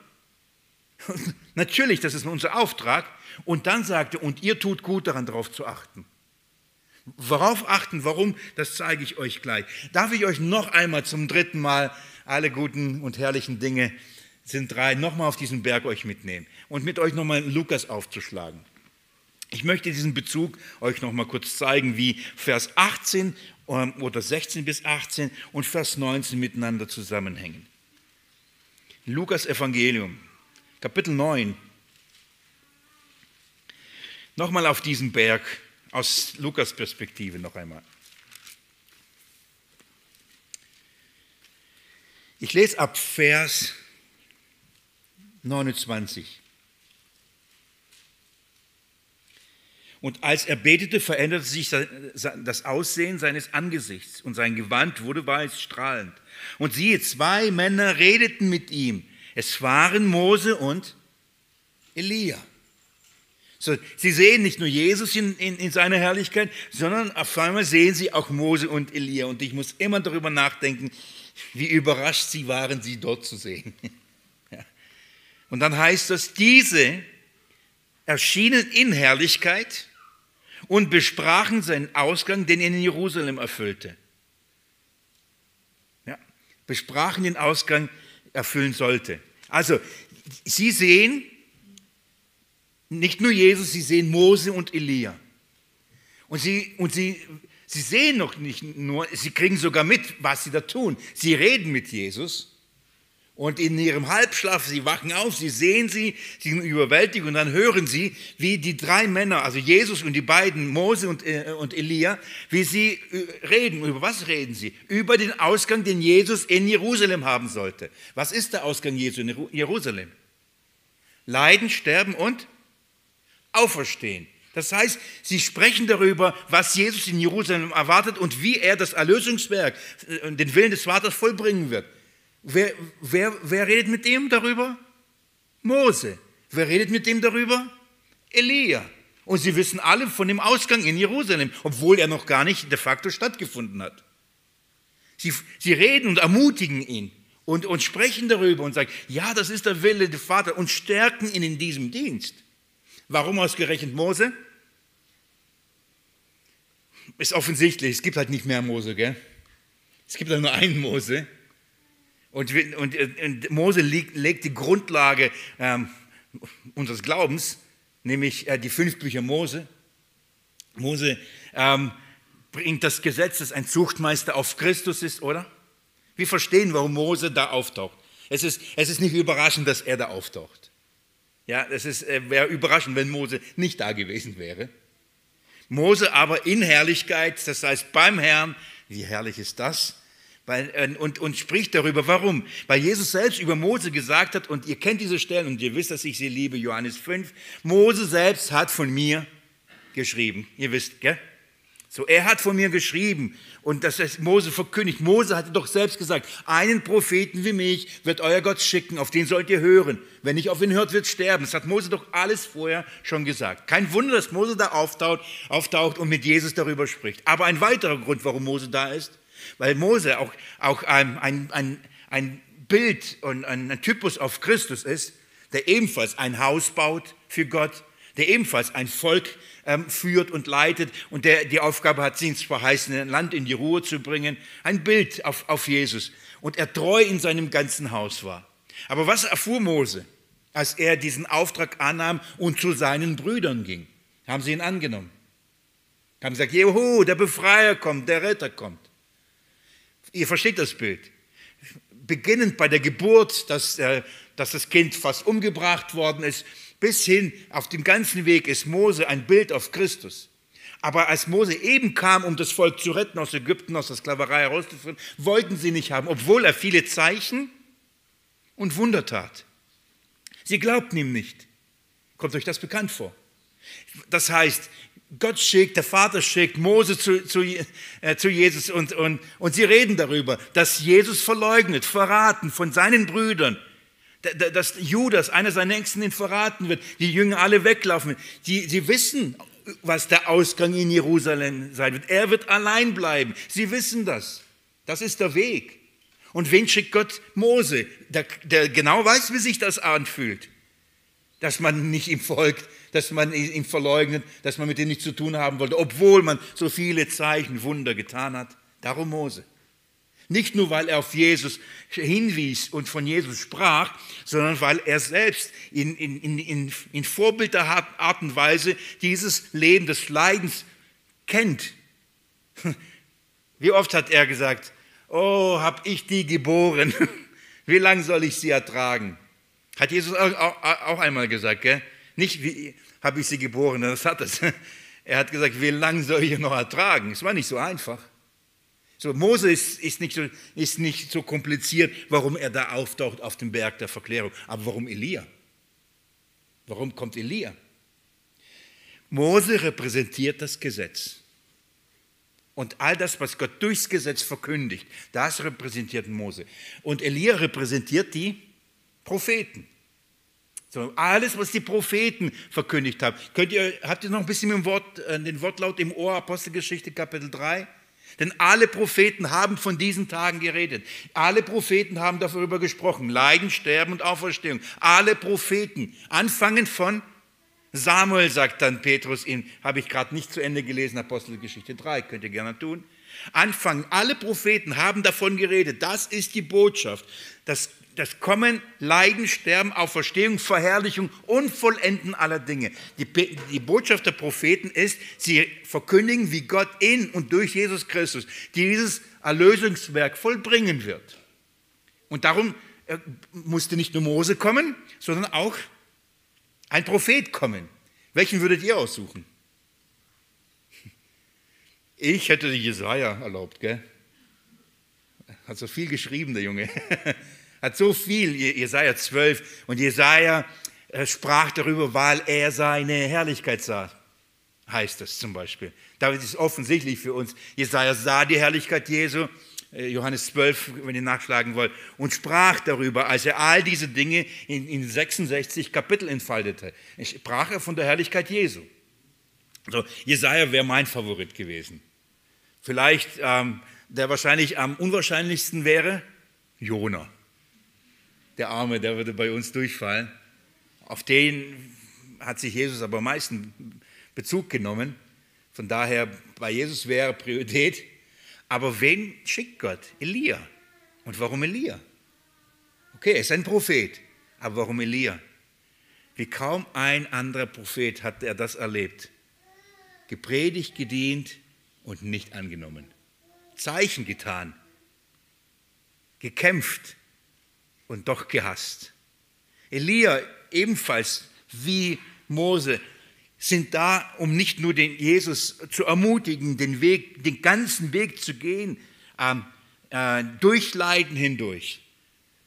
Natürlich, das ist unser Auftrag. Und dann sagt er, und ihr tut gut daran, darauf zu achten. Worauf achten, warum, das zeige ich euch gleich. Darf ich euch noch einmal zum dritten Mal alle guten und herrlichen Dinge, sind drei, nochmal auf diesen Berg euch mitnehmen und mit euch nochmal Lukas aufzuschlagen. Ich möchte diesen Bezug euch nochmal kurz zeigen, wie Vers 18 ähm, oder 16 bis 18 und Vers 19 miteinander zusammenhängen. Lukas Evangelium, Kapitel 9. Nochmal auf diesen Berg aus Lukas Perspektive noch einmal. Ich lese ab Vers 29. Und als er betete, veränderte sich das Aussehen seines Angesichts und sein Gewand wurde weiß strahlend. Und siehe, zwei Männer redeten mit ihm. Es waren Mose und Elia. So, sie sehen nicht nur Jesus in, in, in, seiner Herrlichkeit, sondern auf einmal sehen sie auch Mose und Elia. Und ich muss immer darüber nachdenken, wie überrascht sie waren, sie dort zu sehen. Und dann heißt das, diese erschienen in Herrlichkeit und besprachen seinen Ausgang, den er in Jerusalem erfüllte. Ja, besprachen den Ausgang erfüllen sollte. Also, sie sehen nicht nur Jesus, sie sehen Mose und Elia. Und sie, und sie, sie sehen noch nicht nur, sie kriegen sogar mit, was sie da tun. Sie reden mit Jesus und in ihrem Halbschlaf, sie wachen auf, sie sehen sie, sie sind überwältigt und dann hören sie, wie die drei Männer, also Jesus und die beiden, Mose und, äh, und Elia, wie sie äh, reden. Über was reden sie? Über den Ausgang, den Jesus in Jerusalem haben sollte. Was ist der Ausgang Jesu in Jerusalem? Leiden, sterben und auferstehen. Das heißt, sie sprechen darüber, was Jesus in Jerusalem erwartet und wie er das Erlösungswerk, äh, den Willen des Vaters vollbringen wird. Wer, wer, wer redet mit dem darüber? Mose. Wer redet mit dem darüber? Elia. Und sie wissen alle von dem Ausgang in Jerusalem, obwohl er noch gar nicht de facto stattgefunden hat. Sie, sie reden und ermutigen ihn und, und sprechen darüber und sagen, ja, das ist der Wille des Vaters und stärken ihn in diesem Dienst. Warum ausgerechnet Mose? Ist offensichtlich, es gibt halt nicht mehr Mose, gell? Es gibt halt nur einen Mose. Und, und, und Mose legt, legt, die Grundlage ähm, unseres Glaubens, nämlich äh, die fünf Bücher Mose. Mose ähm, bringt das Gesetz, dass ein Zuchtmeister auf Christus ist, oder? Wir verstehen, warum Mose da auftaucht. Es ist, es ist nicht überraschend, dass er da auftaucht. Ja, es äh, wäre überraschend, wenn Mose nicht da gewesen wäre. Mose aber in Herrlichkeit, das heißt beim Herrn, wie herrlich ist das? Äh, und, und spricht darüber. Warum? Weil Jesus selbst über Mose gesagt hat, und ihr kennt diese Stellen und ihr wisst, dass ich sie liebe, Johannes 5. Mose selbst hat von mir geschrieben. Ihr wisst, gell? So, er hat von mir geschrieben und das ist Mose verkündigt. Mose hatte doch selbst gesagt, einen Propheten wie mich wird euer Gott schicken, auf den sollt ihr hören. Wenn nicht auf ihn hört, wird sterben. Das hat Mose doch alles vorher schon gesagt. Kein Wunder, dass Mose da auftaucht, auftaucht und mit Jesus darüber spricht. Aber ein weiterer Grund, warum Mose da ist, weil Mose auch, auch ein, ein, ein, ein Bild und ein Typus auf Christus ist, der ebenfalls ein Haus baut für Gott, der ebenfalls ein Volk ähm, führt und leitet und der die Aufgabe hat, sie ins verheißene Land in die Ruhe zu bringen. Ein Bild auf, auf Jesus. Und er treu in seinem ganzen Haus war. Aber was erfuhr Mose, als er diesen Auftrag annahm und zu seinen Brüdern ging? Haben sie ihn angenommen? Haben gesagt, Juhu, der Befreier kommt, der Retter kommt. Ihr versteht das Bild. Beginnend bei der Geburt, dass, äh, dass das Kind fast umgebracht worden ist, bis hin auf dem ganzen Weg ist Mose ein Bild auf Christus. Aber als Mose eben kam, um das Volk zu retten aus Ägypten, aus der Sklaverei herauszuführen, wollten sie nicht haben, obwohl er viele Zeichen und Wunder tat. Sie glaubten ihm nicht. Kommt euch das bekannt vor? Das heißt, Gott schickt, der Vater schickt Mose zu, zu, äh, zu Jesus und, und, und sie reden darüber, dass Jesus verleugnet, verraten von seinen Brüdern, dass Judas, einer seiner Nächsten, ihn verraten wird, die Jünger alle weglaufen. Die, sie wissen, was der Ausgang in Jerusalem sein wird. Er wird allein bleiben. Sie wissen das. Das ist der Weg. Und wen schickt Gott? Mose, der, der genau weiß, wie sich das anfühlt. Dass man nicht ihm folgt, dass man ihn verleugnet, dass man mit ihm nichts zu tun haben wollte, obwohl man so viele Zeichen, Wunder getan hat. Darum Mose. Nicht nur, weil er auf Jesus hinwies und von Jesus sprach, sondern weil er selbst in, in, in, in vorbildlicher Art und Weise dieses Leben des Leidens kennt. Wie oft hat er gesagt, oh, hab ich die geboren, wie lange soll ich sie ertragen? Hat Jesus auch, auch einmal gesagt, gell? Nicht, wie habe ich sie geboren, das hat es. Er hat gesagt, wie lange soll ich noch ertragen? Es war nicht so einfach. So, Mose ist, ist, nicht so, ist nicht so kompliziert, warum er da auftaucht auf dem Berg der Verklärung. Aber warum Elia? Warum kommt Elia? Mose repräsentiert das Gesetz. Und all das, was Gott durchs Gesetz verkündigt, das repräsentiert Mose. Und Elia repräsentiert die Propheten. So, alles, was die Propheten verkündigt haben. Könnt ihr, habt ihr noch ein bisschen Wort, äh, den Wortlaut im Ohr, Apostelgeschichte Kapitel 3? Denn alle Propheten haben von diesen Tagen geredet. Alle Propheten haben darüber gesprochen. Leiden, Sterben und Auferstehung. Alle Propheten. Anfangen von Samuel, sagt dann Petrus habe ich gerade nicht zu Ende gelesen, Apostelgeschichte 3, könnt ihr gerne tun. Anfangen, alle Propheten haben davon geredet. Das ist die Botschaft. Das das Kommen, Leiden, Sterben, Auferstehung, Verherrlichung und Vollenden aller Dinge. Die, die, Botschaft der Propheten ist, sie verkündigen, wie Gott in und durch Jesus Christus dieses Erlösungswerk vollbringen wird. Und darum äh, musste nicht nur Mose kommen, sondern auch ein Prophet kommen. Welchen würdet ihr aussuchen? Ich hätte Jesaja erlaubt, gell? Hat so viel geschrieben, der Junge. hat so viel, Jesaja 12, und Jesaja äh, sprach darüber, weil er seine Herrlichkeit sah, heißt es zum Beispiel. Damit ist offensichtlich für uns, Jesaja sah die Herrlichkeit Jesu, äh, Johannes 12, wenn ihr nachschlagen wollt, und sprach darüber, als er all diese Dinge in, in 66 Kapitel entfaltete. Sprach er von der Herrlichkeit Jesu. So, Jesaja wäre mein Favorit gewesen. Vielleicht ähm, der wahrscheinlich am unwahrscheinlichsten wäre Jona der Arme, der würde bei uns durchfallen. Auf den hat sich Jesus aber am meisten Bezug genommen. Von daher, bei Jesus wäre Priorität. Aber wen schickt Gott? Elia. Und warum Elia? Okay, er ist ein Prophet. Aber warum Elia? Wie kaum ein anderer Prophet hat er das erlebt. Gepredigt, gedient und nicht angenommen. Zeichen getan. Gekämpft, und doch gehasst. Elia ebenfalls wie Mose sind da, um nicht nur den Jesus zu ermutigen, den Weg, den ganzen Weg zu gehen, äh, äh, durch Leiden hindurch,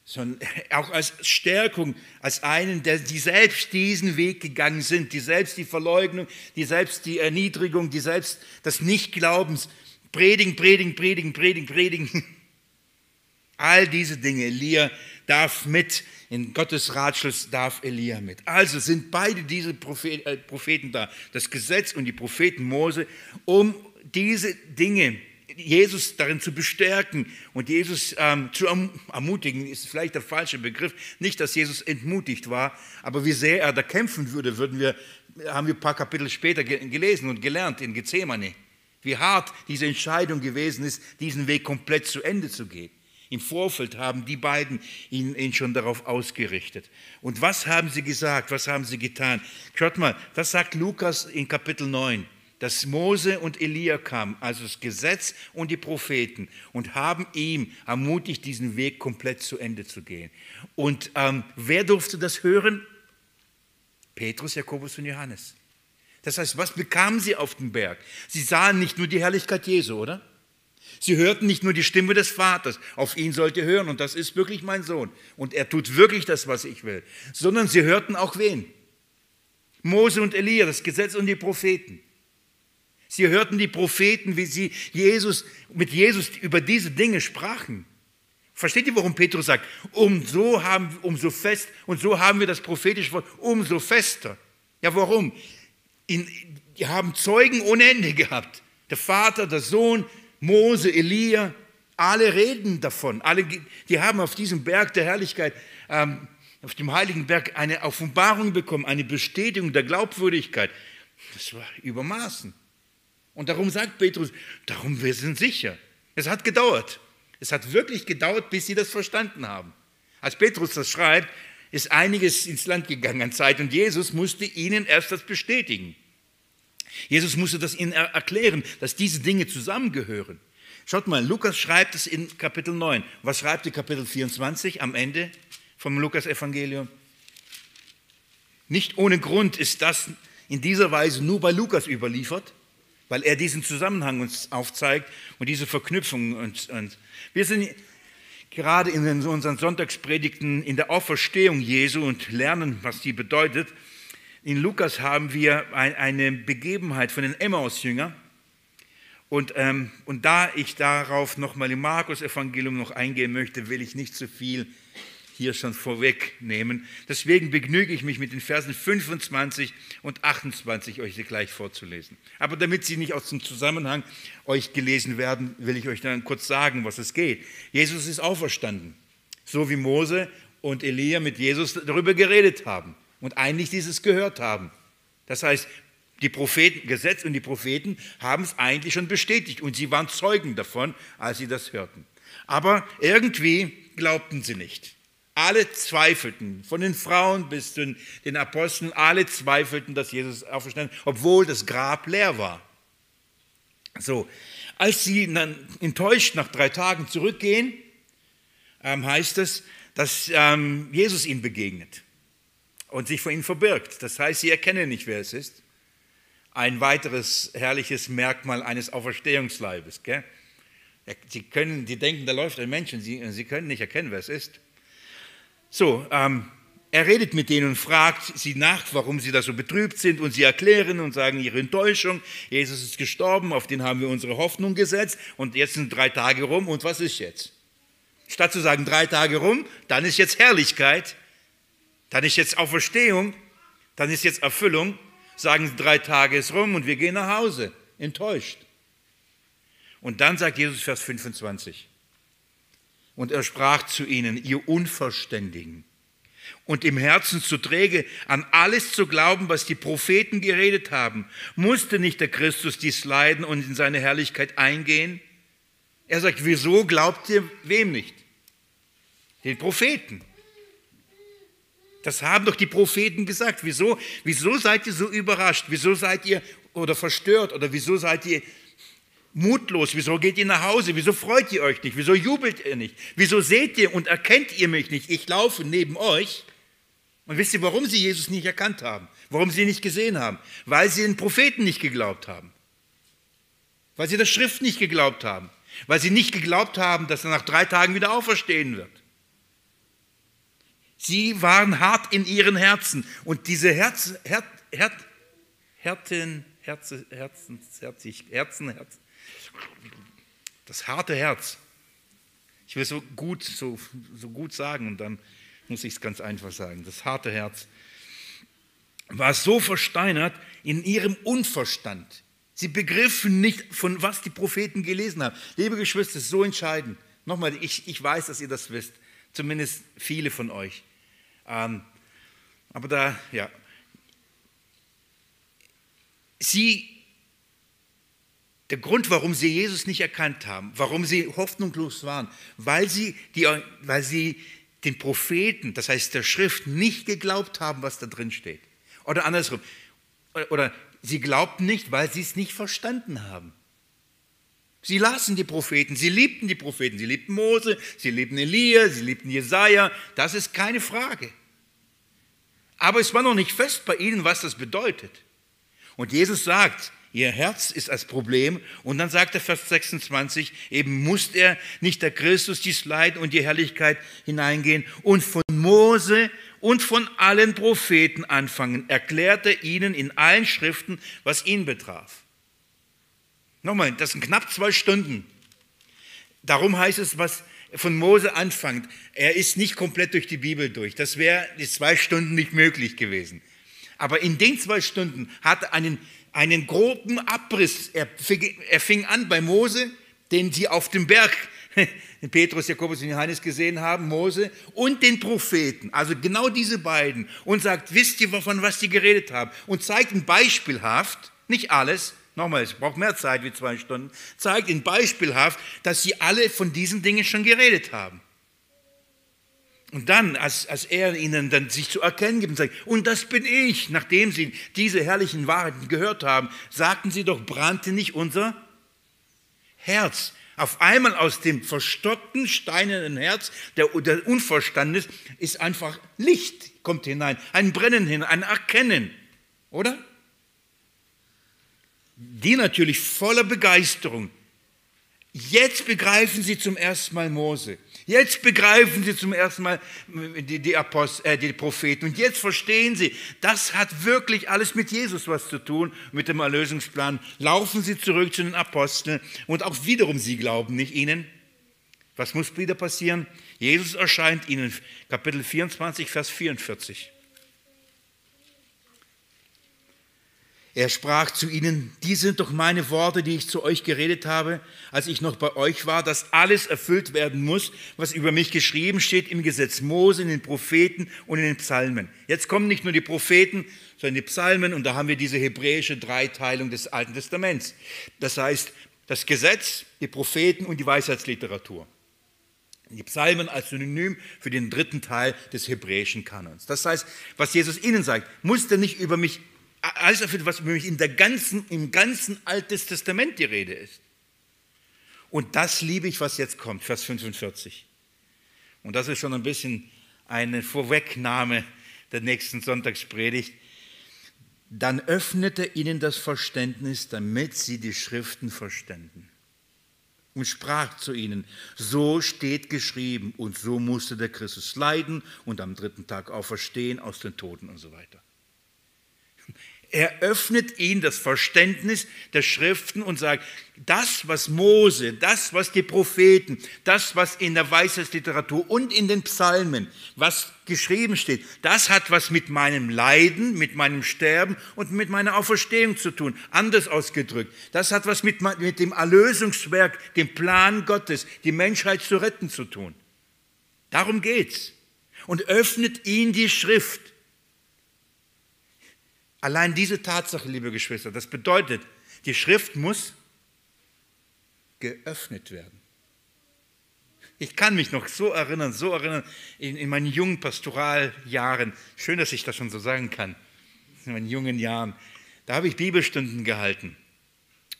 sondern auch als Stärkung, als einen, der, die selbst diesen Weg gegangen sind, die selbst die Verleugnung, die selbst die Erniedrigung, die selbst das Nichtglaubens, predigen, predigen, predigen, predigen, predigen. All diese Dinge, Elia darf mit, in Gottes Ratschluss darf Elia mit. Also sind beide diese äh, Propheten da, das Gesetz und die Propheten Mose, um diese Dinge Jesus darin zu bestärken und Jesus ähm, zu ermutigen, ist vielleicht der falsche Begriff. Nicht, dass Jesus entmutigt war, aber wie sehr er da kämpfen würde, würden wir, haben wir ein paar Kapitel später gelesen und gelernt in Gethsemane. Wie hart diese Entscheidung gewesen ist, diesen Weg komplett zu Ende zu gehen. Im Vorfeld haben die beiden ihn, ihn, schon darauf ausgerichtet. Und was haben sie gesagt? Was haben sie getan? Schaut mal, das sagt Lukas in Kapitel 9 dass Mose und Elia kamen, also das Gesetz und die Propheten, und haben ihm ermutigt, diesen Weg komplett zu Ende zu gehen. Und ähm, wer durfte das hören? Petrus, Jakobus und Johannes. Das heißt, was bekamen sie auf dem Berg? Sie sahen nicht nur die Herrlichkeit Jesu, oder? Sie hörten nicht nur die Stimme des Vaters, auf ihn sollt ihr hören, und das ist wirklich mein Sohn, und er tut wirklich das, was ich will, sondern sie hörten auch wen? Mose und Elia, das Gesetz und die Propheten. Sie hörten die Propheten, wie sie Jesus, mit Jesus über diese Dinge sprachen. Versteht ihr, warum Petrus sagt, umso, haben, umso fest, und so haben wir das prophetische Wort, umso fester. Ja, warum? In, die haben Zeugen ohne Ende gehabt. Der Vater, der Sohn, Mose, Elia, alle reden davon. Alle, die haben auf diesem Berg der Herrlichkeit, ähm, auf dem heiligen Berg eine Offenbarung bekommen, eine Bestätigung der Glaubwürdigkeit. Das war übermaßen. Und darum sagt Petrus, darum wir sind sicher. Es hat gedauert. Es hat wirklich gedauert, bis sie das verstanden haben. Als Petrus das schreibt, ist einiges ins Land gegangen an Zeit und Jesus musste ihnen erst das bestätigen. Jesus musste das ihnen erklären, dass diese Dinge zusammengehören. Schaut mal, Lukas schreibt es in Kapitel 9. Was schreibt er Kapitel 24 am Ende vom Lukas-Evangelium? Nicht ohne Grund ist das in dieser Weise nur bei Lukas überliefert weil er diesen Zusammenhang uns aufzeigt und diese Verknüpfung. Und, und wir sind gerade in unseren Sonntagspredigten in der Auferstehung Jesu und lernen, was die bedeutet. In Lukas haben wir eine Begebenheit von den Emmaus-Jüngern. Und, ähm, und da ich darauf nochmal im Markus-Evangelium noch eingehen möchte, will ich nicht zu viel hier schon vorwegnehmen. Deswegen begnüge ich mich mit den Versen 25 und 28 euch gleich vorzulesen. Aber damit sie nicht aus dem Zusammenhang euch gelesen werden, will ich euch dann kurz sagen, was es geht. Jesus ist auferstanden, so wie Mose und Elia mit Jesus darüber geredet haben und eigentlich dieses gehört haben. Das heißt, die Propheten, Gesetz und die Propheten haben es eigentlich schon bestätigt und sie waren Zeugen davon, als sie das hörten. Aber irgendwie glaubten sie nicht. Alle zweifelten, von den Frauen bis zu den Aposteln, alle zweifelten, dass Jesus auferstanden obwohl das Grab leer war. So, als sie dann enttäuscht nach drei Tagen zurückgehen, ähm, heißt es, dass ähm, Jesus ihnen begegnet und sich vor ihnen verbirgt. Das heißt, sie erkennen nicht, wer es ist. Ein weiteres herrliches Merkmal eines Auferstehungsleibes. Gell? Sie, können, sie denken, da läuft ein Mensch und sie, sie können nicht erkennen, wer es ist. So, ähm, er redet mit denen und fragt sie nach, warum sie da so betrübt sind und sie erklären und sagen ihre Enttäuschung. Jesus ist gestorben, auf den haben wir unsere Hoffnung gesetzt und jetzt sind drei Tage rum und was ist jetzt? Statt zu sagen drei Tage rum, dann ist jetzt Herrlichkeit, dann ist jetzt Auferstehung, dann ist jetzt Erfüllung, sagen sie drei Tage ist rum und wir gehen nach Hause, enttäuscht. Und dann sagt Jesus Vers 25, und er sprach zu ihnen, ihr Unverständigen und im Herzen zu träge, an alles zu glauben, was die Propheten geredet haben. Musste nicht der Christus dies leiden und in seine Herrlichkeit eingehen? Er sagt, wieso glaubt ihr wem nicht? Den Propheten. Das haben doch die Propheten gesagt. Wieso, wieso seid ihr so überrascht? Wieso seid ihr oder verstört oder wieso seid ihr mutlos? Wieso geht ihr nach Hause? Wieso freut ihr euch nicht? Wieso jubelt ihr nicht? Wieso seht ihr und erkennt ihr mich nicht? Ich laufe neben euch. Und wisst ihr, warum sie Jesus nicht erkannt haben? Warum sie ihn nicht gesehen haben? Weil sie den Propheten nicht geglaubt haben. Weil sie der Schrift nicht geglaubt haben. Weil sie nicht geglaubt haben, dass er nach drei Tagen wieder auferstehen wird. Sie waren hart in ihren Herzen. Und diese Herz, Her, Her, Herzen, Herzen, Herzen, Herzen, Herzen, das harte Herz. Ich will so gut, so, so gut sagen und dann muss ich es ganz einfach sagen. Das harte Herz war so versteinert in ihrem Unverstand. Sie begriffen nicht, von was die Propheten gelesen haben. Liebe Geschwister, so entscheidend. Nochmal, ich, ich weiß, dass ihr das wisst. Zumindest viele von euch. Ähm, aber da, ja. Sie, der Grund, warum sie Jesus nicht erkannt haben, warum sie hoffnungslos waren, weil sie, die, weil sie den Propheten, das heißt der Schrift, nicht geglaubt haben, was da drin steht. Oder andersrum. Oder sie glaubten nicht, weil sie es nicht verstanden haben. Sie lasen die Propheten, sie liebten die Propheten, sie liebten Mose, sie liebten Elia, sie liebten Jesaja, das ist keine Frage. Aber es war noch nicht fest bei ihnen, was das bedeutet. Und Jesus sagt, ihr Herz ist das Problem. Und dann sagt er Vers 26, eben muss er nicht der Christus dies Leid und die Herrlichkeit hineingehen und von Mose und von allen Propheten anfangen, erklärte ihnen in allen Schriften, was ihn betraf. Nochmal, das sind knapp zwei Stunden. Darum heißt es, was von Mose anfängt, er ist nicht komplett durch die Bibel durch. Das wäre die zwei Stunden nicht möglich gewesen. Aber in den zwei Stunden hat er einen, einen groben Abriss. Er fing, er fing an bei Mose, den sie auf dem Berg Petrus, Jakobus und Johannes gesehen haben, Mose und den Propheten, also genau diese beiden, und sagt, wisst ihr, von was die geredet haben? Und zeigt ihnen beispielhaft, nicht alles, nochmal, es braucht mehr Zeit wie zwei Stunden, zeigt ihnen beispielhaft, dass sie alle von diesen Dingen schon geredet haben. Und dann, als, als er ihnen dann sich zu erkennen gibt und sagt, und das bin ich, nachdem sie diese herrlichen Wahrheiten gehört haben, sagten sie doch, brannte nicht unser Herz auf einmal aus dem verstockten, steinernen Herz der, der Unverstandes ist einfach Licht, kommt hinein, ein Brennen hin, ein Erkennen, oder? Die natürlich voller Begeisterung. Jetzt begreifen sie zum ersten Mal Mose. Jetzt begreifen sie zum ersten Mal die, die, Apostel, äh, die Propheten und jetzt verstehen sie, das hat wirklich alles mit Jesus was zu tun, mit dem Erlösungsplan. Laufen sie zurück zu den Aposteln und auch wiederum sie glauben nicht ihnen. Was muss wieder passieren? Jesus erscheint ihnen, Kapitel 24, Vers 44. Er sprach zu ihnen, die sind doch meine Worte, die ich zu euch geredet habe, als ich noch bei euch war, dass alles erfüllt werden muss, was über mich geschrieben steht im Gesetz Mose, in den Propheten und in den Psalmen. Jetzt kommen nicht nur die Propheten, sondern die Psalmen und da haben wir diese hebräische Dreiteilung des Alten Testaments. Das heißt, das Gesetz, die Propheten und die Weisheitsliteratur. Die Psalmen als Synonym für den dritten Teil des hebräischen Kanons. Das heißt, was Jesus ihnen sagt, musste nicht über mich alles erfüllt, was in der ganzen, im ganzen Altes Testament die Rede ist. Und das liebe ich, was jetzt kommt, Vers 45. Und das ist schon ein bisschen eine Vorwegnahme der nächsten Sonntagspredigt. Dann öffnete ihnen das Verständnis, damit sie die Schriften verständen. Und sprach zu ihnen, so steht geschrieben und so musste der Christus leiden und am dritten Tag auferstehen aus den Toten und so weiter. Er öffnet ihnen das Verständnis der Schriften und sagt, das, was Mose, das, was die Propheten, das, was in der Weisheitsliteratur und in den Psalmen, was geschrieben steht, das hat was mit meinem Leiden, mit meinem Sterben und mit meiner Auferstehung zu tun. Anders ausgedrückt, das hat was mit, mit dem Erlösungswerk, dem Plan Gottes, die Menschheit zu retten zu tun. Darum geht's. Und öffnet ihnen die Schrift. Allein diese Tatsache, liebe Geschwister, das bedeutet, die Schrift muss geöffnet werden. Ich kann mich noch so erinnern, so erinnern, in, in, meinen jungen Pastoraljahren, schön, dass ich das schon so sagen kann, in meinen jungen Jahren, da habe ich Bibelstunden gehalten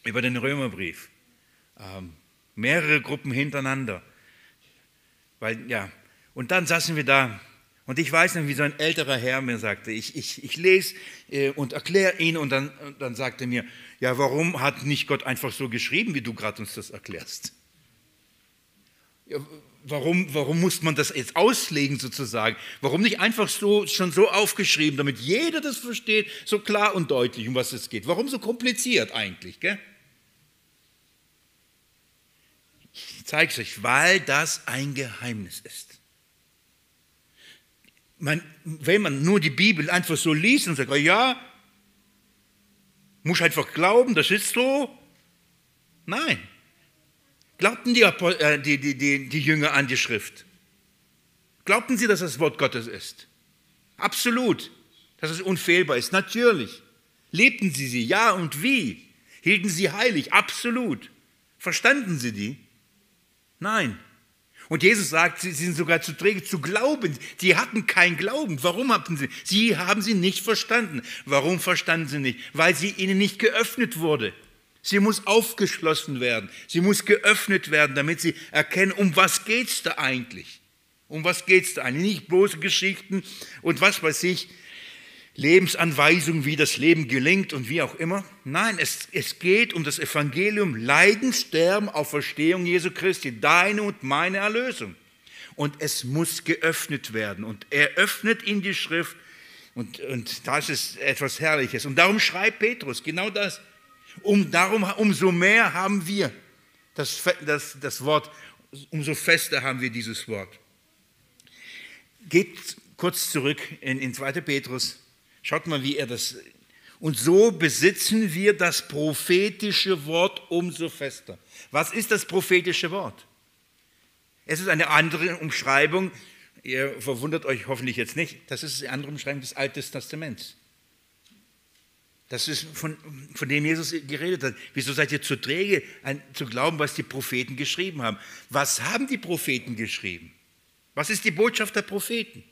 über den Römerbrief. Ähm, mehrere Gruppen hintereinander. Weil, ja, und dann saßen wir da und ich weiß noch, wie so ein älterer Herr mir sagte, ich, ich, ich lese äh, und erkläre ihn und dann, dann sagte er mir, ja, warum hat nicht Gott einfach so geschrieben, wie du gerade uns das erklärst? Ja, warum, warum muss man das jetzt auslegen sozusagen? Warum nicht einfach so, schon so aufgeschrieben, damit jeder das versteht, so klar und deutlich, um was es geht? Warum so kompliziert eigentlich? Gell? Ich zeige es euch, weil das ein Geheimnis ist. Man, wenn man nur die Bibel einfach so liest und sagt, oh ja, muss einfach glauben, das ist so. Nein. Glaubten die, äh, die, die, die, die Jünger an die Schrift? Glaubten sie, dass das Wort Gottes ist? Absolut. Dass es unfehlbar ist? Natürlich. Lebten sie sie? Ja und wie? Hielten sie heilig? Absolut. Verstanden sie die? Nein. Und Jesus sagt, sie sind sogar zu träge zu glauben. Sie hatten kein Glauben. Warum hatten sie? Sie haben sie nicht verstanden. Warum verstanden sie nicht? Weil sie ihnen nicht geöffnet wurde. Sie muss aufgeschlossen werden. Sie muss geöffnet werden, damit sie erkennen, um was geht es da eigentlich? Um was geht es da eigentlich? Nicht bloße Geschichten und was weiß ich, Lebensanweisungen, wie das Leben gelingt und wie auch immer. Nein, es, es geht um das Evangelium, Leiden, Sterben, Auferstehung Jesu Christi, deine und meine Erlösung. Und es muss geöffnet werden. Und er öffnet in die Schrift und, und das ist etwas Herrliches. Und darum schreibt Petrus genau das. Um, darum, umso mehr haben wir das, das, das Wort, umso fester haben wir dieses Wort. Geht kurz zurück in, in 2. Petrus. Schaut mal, wie er das. Und so besitzen wir das prophetische Wort umso fester. Was ist das prophetische Wort? Es ist eine andere Umschreibung. Ihr verwundert euch hoffentlich jetzt nicht. Das ist eine andere Umschreibung des Alten Testaments. Das ist von, von dem Jesus geredet hat. Wieso seid ihr zu träge, ein, zu glauben, was die Propheten geschrieben haben? Was haben die Propheten geschrieben? Was ist die Botschaft der Propheten?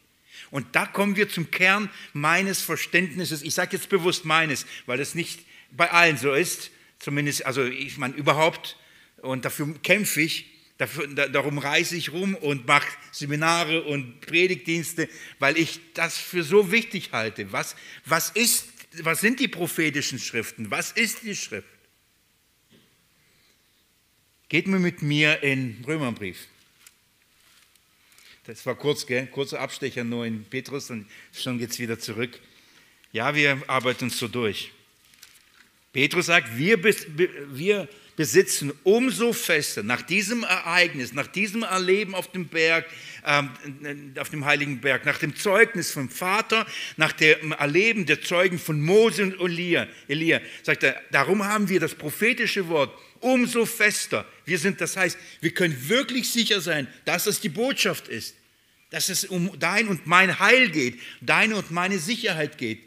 Und da kommen wir zum Kern meines Verständnisses. Ich sage jetzt bewusst meines, weil das nicht bei allen so ist. Zumindest, also ich meine überhaupt, und dafür kämpfe ich, dafür, darum reise ich rum und mache Seminare und Predigtdienste, weil ich das für so wichtig halte. Was, was ist was sind die prophetischen Schriften? Was ist die Schrift? Geht mir mit mir in Römerbrief. Das war kurz, gell? kurzer Abstecher nur in Petrus und schon geht es wieder zurück. Ja, wir arbeiten uns so durch. Petrus sagt, wir, wir besitzen umso fester nach diesem Ereignis, nach diesem Erleben auf dem Berg, äh, auf dem heiligen Berg, nach dem Zeugnis vom Vater, nach dem Erleben der Zeugen von Mose und Elia, Elia, sagt er, darum haben wir das prophetische Wort umso fester. Wir sind, das heißt, wir können wirklich sicher sein, dass es die Botschaft ist, dass es um dein und mein Heil geht, deine und meine Sicherheit geht.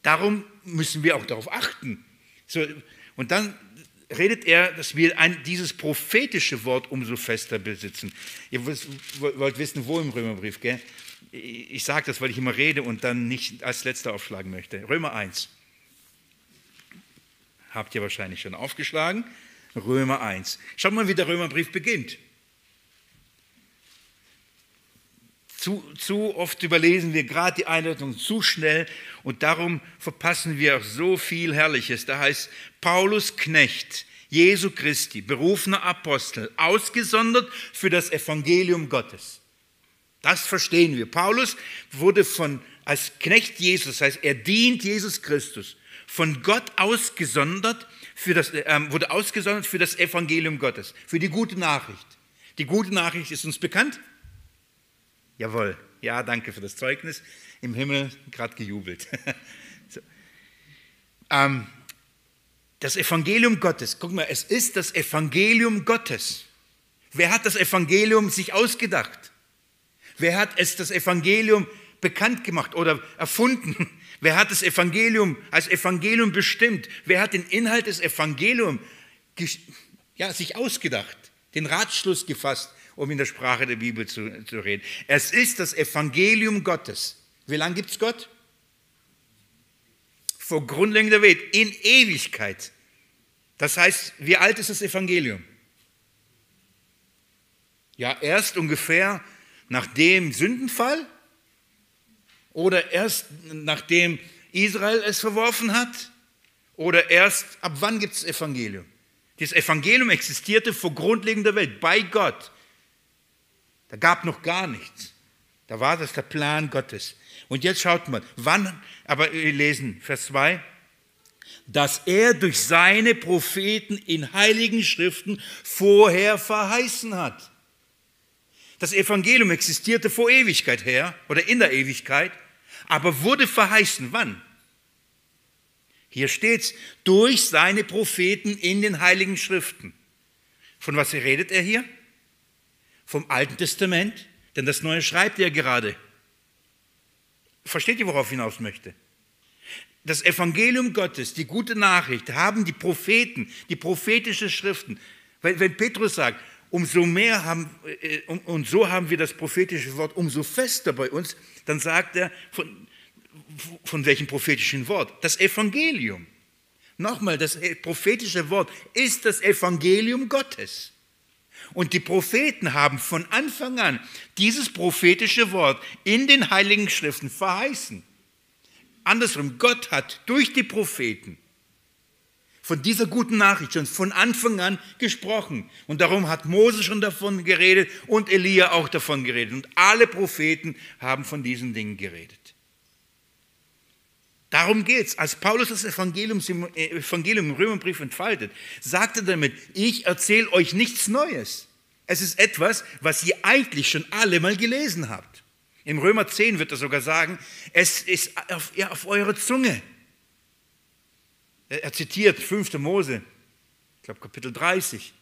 Darum müssen wir auch darauf achten. So, und dann redet er, dass wir ein, dieses prophetische Wort umso fester besitzen. Ihr wollt wissen, wo im Römerbrief, gell? Ich sage das, weil ich immer rede und dann nicht als letzter aufschlagen möchte. Römer 1. Habt ihr wahrscheinlich schon aufgeschlagen. Römer 1. Schaut mal, wie der Römerbrief beginnt. Zu, zu oft überlesen wir gerade die Einleitung zu schnell und darum verpassen wir auch so viel Herrliches. Da heißt Paulus Knecht, Jesu Christi, berufener Apostel, ausgesondert für das Evangelium Gottes. Das verstehen wir. Paulus wurde von, als Knecht Jesus, das heißt, er dient Jesus Christus, von Gott ausgesondert für das, äh, wurde ausgesondert für das Evangelium Gottes, für die gute Nachricht. Die gute Nachricht ist uns bekannt. Jawohl, ja, danke für das Zeugnis. Im Himmel gerade gejubelt. so. ähm, das Evangelium Gottes, guck mal, es ist das Evangelium Gottes. Wer hat das Evangelium sich ausgedacht? Wer hat es das Evangelium bekannt gemacht oder erfunden? Wer hat das Evangelium als Evangelium bestimmt? Wer hat den Inhalt des Evangeliums ja, sich ausgedacht, den Ratschluss gefasst? um in der Sprache der Bibel zu, zu reden. Es ist das Evangelium Gottes. Wie lange gibt es Gott? Vor Grundlegung der Welt, in Ewigkeit. Das heißt, wie alt ist das Evangelium? Ja, erst ungefähr nach dem Sündenfall oder erst nachdem Israel es verworfen hat oder erst ab wann gibt es Evangelium? Das Evangelium existierte vor grundlegender Welt bei Gott. Da gab noch gar nichts. Da war das der Plan Gottes. Und jetzt schaut mal, wann, aber wir lesen Vers 2, dass er durch seine Propheten in heiligen Schriften vorher verheißen hat. Das Evangelium existierte vor Ewigkeit her oder in der Ewigkeit, aber wurde verheißen. Wann? Hier steht es, durch seine Propheten in den heiligen Schriften. Von was redet er hier? Vom Alten Testament, denn das Neue schreibt er gerade. Versteht ihr, worauf ich hinaus möchte? Das Evangelium Gottes, die gute Nachricht, haben die Propheten, die prophetischen Schriften. Wenn, wenn Petrus sagt, umso mehr haben, äh, und so haben wir das prophetische Wort umso fester bei uns, dann sagt er, von, von welchem prophetischen Wort? Das Evangelium. Nochmal, das prophetische Wort ist das Evangelium Gottes. Und die Propheten haben von Anfang an dieses prophetische Wort in den heiligen Schriften verheißen. Andersrum, Gott hat durch die Propheten von dieser guten Nachricht schon von Anfang an gesprochen. Und darum hat Mose schon davon geredet und Elia auch davon geredet. Und alle Propheten haben von diesen Dingen geredet. Darum geht es. Als Paulus das Evangelium, äh, Evangelium im Römerbrief entfaltet, sagt er damit, ich erzähle euch nichts Neues. Es ist etwas, was ihr eigentlich schon alle mal gelesen habt. Im Römer 10 wird er sogar sagen, es ist auf, ja, auf eure Zunge. Er zitiert 5. Mose, ich glaube Kapitel 30.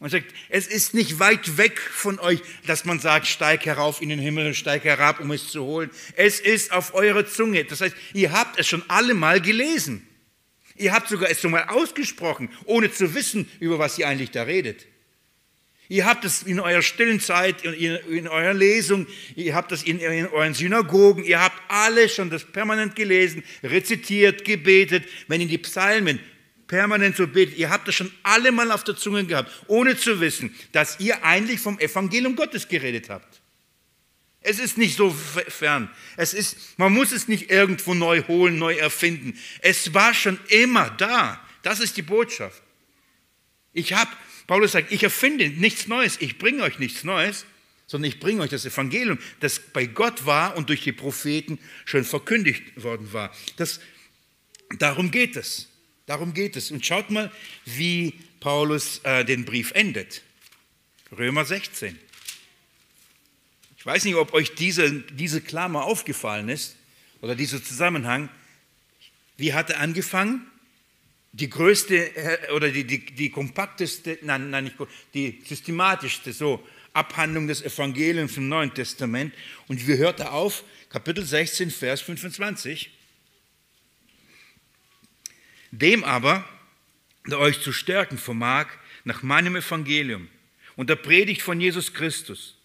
Und sagt, es ist nicht weit weg von euch, dass man sagt, steig herauf in den Himmel steig herab, um es zu holen. Es ist auf eurer Zunge. Das heißt, ihr habt es schon alle mal gelesen. Ihr habt sogar es schon mal ausgesprochen, ohne zu wissen, über was ihr eigentlich da redet. Ihr habt es in eurer stillen Zeit, in, in eurer Lesung, ihr habt es in, in, euren Synagogen, ihr habt alle schon das permanent gelesen, rezitiert, gebetet, wenn in die Psalmen permanent so betet. Ihr habt das schon alle mal auf der Zunge gehabt, ohne zu wissen, dass ihr eigentlich vom Evangelium Gottes geredet habt. Es ist nicht so fern. Es ist, man muss es nicht irgendwo neu holen, neu erfinden. Es war schon immer da. Das ist die Botschaft. Ich habe Paulus sagt, ich erfinde nichts Neues, ich bringe euch nichts Neues, sondern ich bringe euch das Evangelium, das bei Gott war und durch die Propheten schon verkündigt worden war. Das, darum geht es. Darum geht es. Und schaut mal, wie Paulus äh, den Brief endet. Römer 16. Ich weiß nicht, ob euch diese, diese Klammer aufgefallen ist oder dieser Zusammenhang. Wie hat er angefangen? Die größte äh, oder die, die, die kompakteste, nein, nein, nicht, die systematischste so Abhandlung des Evangeliums im Neuen Testament. Und wie hört er auf? Kapitel 16, Vers 25. Dem aber, der euch zu stärken vermag, nach meinem Evangelium und der Predigt von Jesus Christus,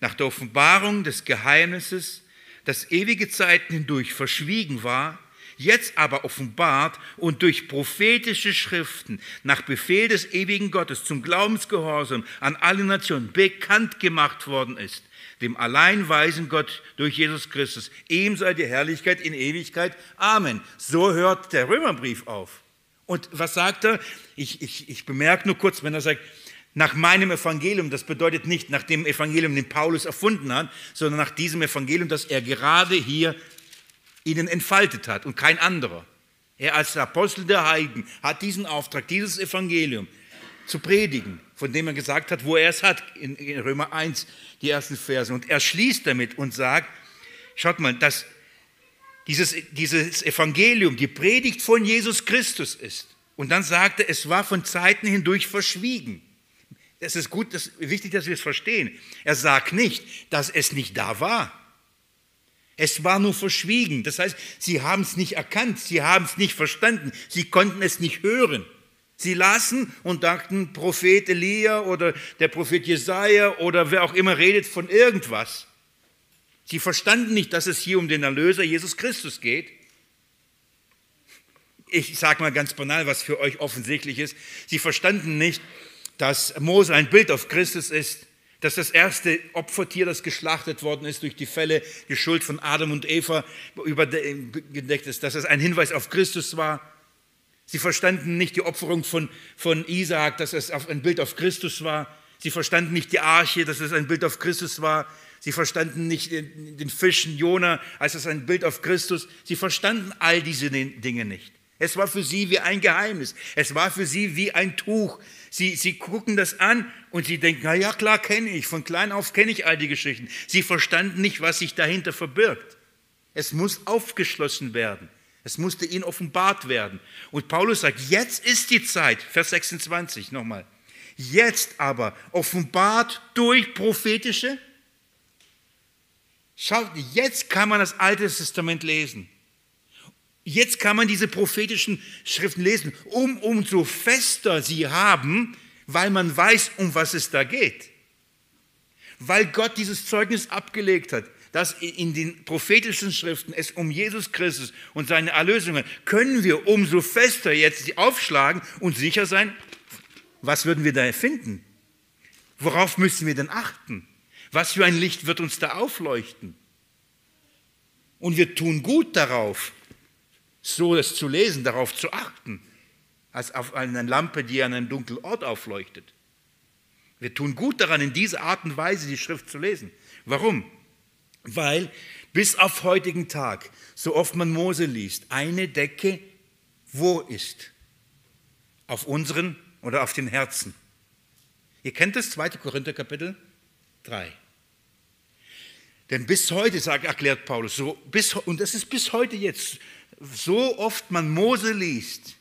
nach der Offenbarung des Geheimnisses, das ewige Zeiten hindurch verschwiegen war, jetzt aber offenbart und durch prophetische Schriften nach Befehl des ewigen Gottes zum Glaubensgehorsam an alle Nationen bekannt gemacht worden ist, dem allein weisen Gott durch Jesus Christus. Ihm sei die Herrlichkeit in Ewigkeit. Amen. So hört der Römerbrief auf. Und was sagt er? Ich, ich, ich bemerke nur kurz, wenn er sagt, nach meinem Evangelium, das bedeutet nicht nach dem Evangelium, den Paulus erfunden hat, sondern nach diesem Evangelium, das er gerade hier ihnen entfaltet hat und kein anderer. Er als Apostel der Heiden hat diesen Auftrag, dieses Evangelium zu predigen, von dem er gesagt hat, wo er es hat, in, Römer 1, die ersten Verse. Und er schließt damit und sagt, schaut mal, dass dieses, dieses Evangelium die Predigt von Jesus Christus ist. Und dann sagt er, es war von Zeiten hindurch verschwiegen. Es ist gut, das wichtig, dass wir es verstehen. Er sagt nicht, dass es nicht da war. Es war nur verschwiegen. Das heißt, sie haben es nicht erkannt, sie haben es nicht verstanden, sie konnten es nicht hören. Sie lasen und dachten, Prophet Elia oder der Prophet Jesaja oder wer auch immer redet von irgendwas. Sie verstanden nicht, dass es hier um den Erlöser Jesus Christus geht. Ich sage mal ganz banal, was für euch offensichtlich ist. Sie verstanden nicht, dass Mose ein Bild auf Christus ist dass das erste Opfertier, das geschlachtet worden ist durch die Fälle, die Schuld von Adam und Eva überdeckt ist, dass es ein Hinweis auf Christus war. Sie verstanden nicht die Opferung von, von Isaak, dass es ein Bild auf Christus war. Sie verstanden nicht die Arche, dass es ein Bild auf Christus war. Sie verstanden nicht den Fischen Jona, als es ein Bild auf Christus. Sie verstanden all diese Dinge nicht. Es war für sie wie ein Geheimnis. Es war für sie wie ein Tuch. Sie, sie gucken das an und sie denken, na ja, klar kenne ich, von klein auf kenne ich all die Geschichten. Sie verstanden nicht, was sich dahinter verbirgt. Es muss aufgeschlossen werden. Es musste ihnen offenbart werden. Und Paulus sagt, jetzt ist die Zeit, Vers 26 nochmal. Jetzt aber offenbart durch prophetische. Schaut, jetzt kann man das Alte Testament lesen. Jetzt kann man diese prophetischen Schriften lesen, um umso fester sie haben, weil man weiß, um was es da geht. Weil Gott dieses Zeugnis abgelegt hat, dass in den prophetischen Schriften es um Jesus Christus und seine Erlösung geht, können wir umso fester jetzt aufschlagen und sicher sein, was würden wir da finden? Worauf müssen wir denn achten? Was für ein Licht wird uns da aufleuchten? Und wir tun gut darauf, so es zu lesen, darauf zu achten, als auf eine Lampe, die an einem dunklen Ort aufleuchtet. Wir tun gut daran, in dieser Art und Weise die Schrift zu lesen. Warum? Weil bis auf heutigen Tag, so oft man Mose liest, eine Decke wo ist? Auf unseren oder auf den Herzen. Ihr kennt das 2. Korinther Kapitel 3. Denn bis heute, sagt, erklärt Paulus, so bis, und das ist bis heute jetzt, so oft man Mose liest,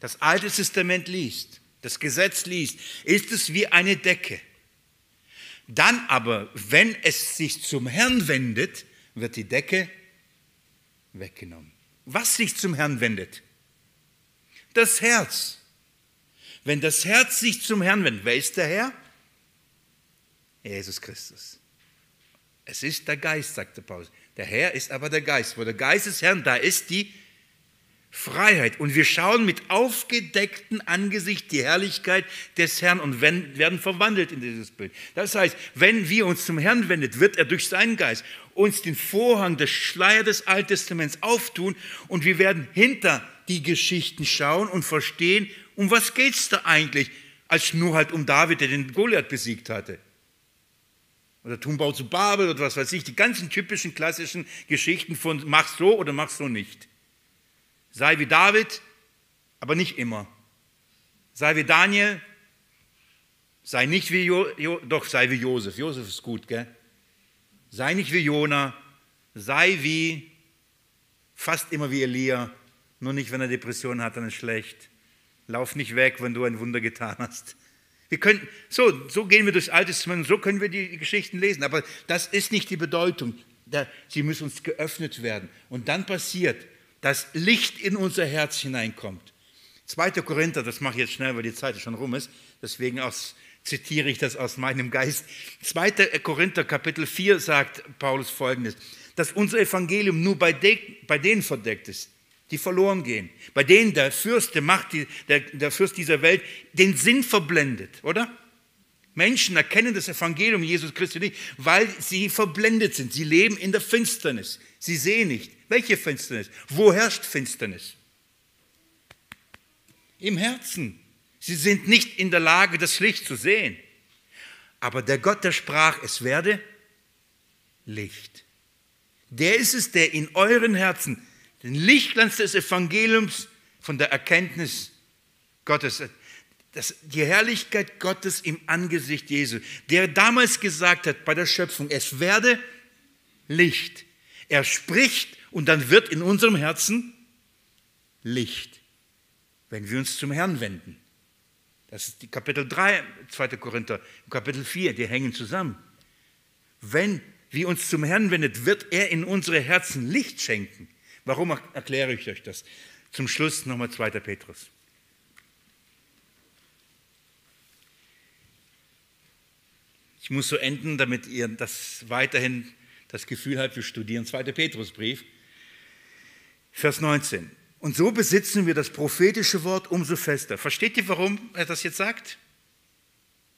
das Alte Testament liest, das Gesetz liest, ist es wie eine Decke. Dann aber, wenn es sich zum Herrn wendet, wird die Decke weggenommen. Was sich zum Herrn wendet? Das Herz. Wenn das Herz sich zum Herrn wendet, wer ist der Herr? Jesus Christus. Es ist der Geist, sagte Paulus. Der Herr ist aber der Geist. Wo der Geist des Herrn, da ist die Freiheit. Und wir schauen mit aufgedecktem Angesicht die Herrlichkeit des Herrn und werden verwandelt in dieses Bild. Das heißt, wenn wir uns zum Herrn wendet, wird er durch seinen Geist uns den Vorhang des Schleier des Alten Testaments auftun und wir werden hinter die Geschichten schauen und verstehen, um was geht es da eigentlich, als nur halt um David, der den Goliath besiegt hatte. Oder Turmbau zu Babel oder was weiß ich, die ganzen typischen klassischen Geschichten von mach so oder mach so nicht. Sei wie David, aber nicht immer. Sei wie Daniel, sei nicht wie jo, jo, doch sei wie Josef. Josef ist gut, gell? Sei nicht wie Jona, sei wie fast immer wie Elia, nur nicht, wenn er Depressionen hat, dann ist schlecht. Lauf nicht weg, wenn du ein Wunder getan hast. Wir können, so, so gehen wir durchs Alte Testament, so können wir die Geschichten lesen, aber das ist nicht die Bedeutung. Sie müssen uns geöffnet werden. Und dann passiert, dass Licht in unser Herz hineinkommt. 2. Korinther, das mache ich jetzt schnell, weil die Zeit schon rum ist, deswegen aus, zitiere ich das aus meinem Geist. 2. Korinther Kapitel 4 sagt Paulus folgendes, dass unser Evangelium nur bei, de, bei denen verdeckt ist, die verloren gehen, bei denen der Fürst, der Macht, der, der Fürst dieser Welt den Sinn verblendet, oder? Menschen erkennen das Evangelium Jesus Christus nicht, weil sie verblendet sind. Sie leben in der Finsternis. Sie sehen nicht. Welche Finsternis? Wo herrscht Finsternis? Im Herzen. Sie sind nicht in der Lage, das Licht zu sehen. Aber der Gott, der sprach, es werde Licht. Der ist es, der in euren Herzen den Lichtglanz des Evangeliums von der Erkenntnis Gottes, das, die Herrlichkeit Gottes im Angesicht Jesu, der damals gesagt hat bei der Schöpfung, es werde Licht. Er spricht und dann wird in unserem Herzen Licht, wenn wir uns zum Herrn wenden. Das ist die Kapitel 3, 2. Korinther, Kapitel 4, die hängen zusammen. Wenn wir uns zum Herrn wendet, wird er in unsere Herzen Licht schenken. Warum erkläre ich euch das? Zum Schluss nochmal 2. Petrus. Ich muss so enden, damit ihr das weiterhin das Gefühl habt, wir studieren 2. Petrusbrief. Vers 19. Und so besitzen wir das prophetische Wort umso fester. Versteht ihr, warum er das jetzt sagt?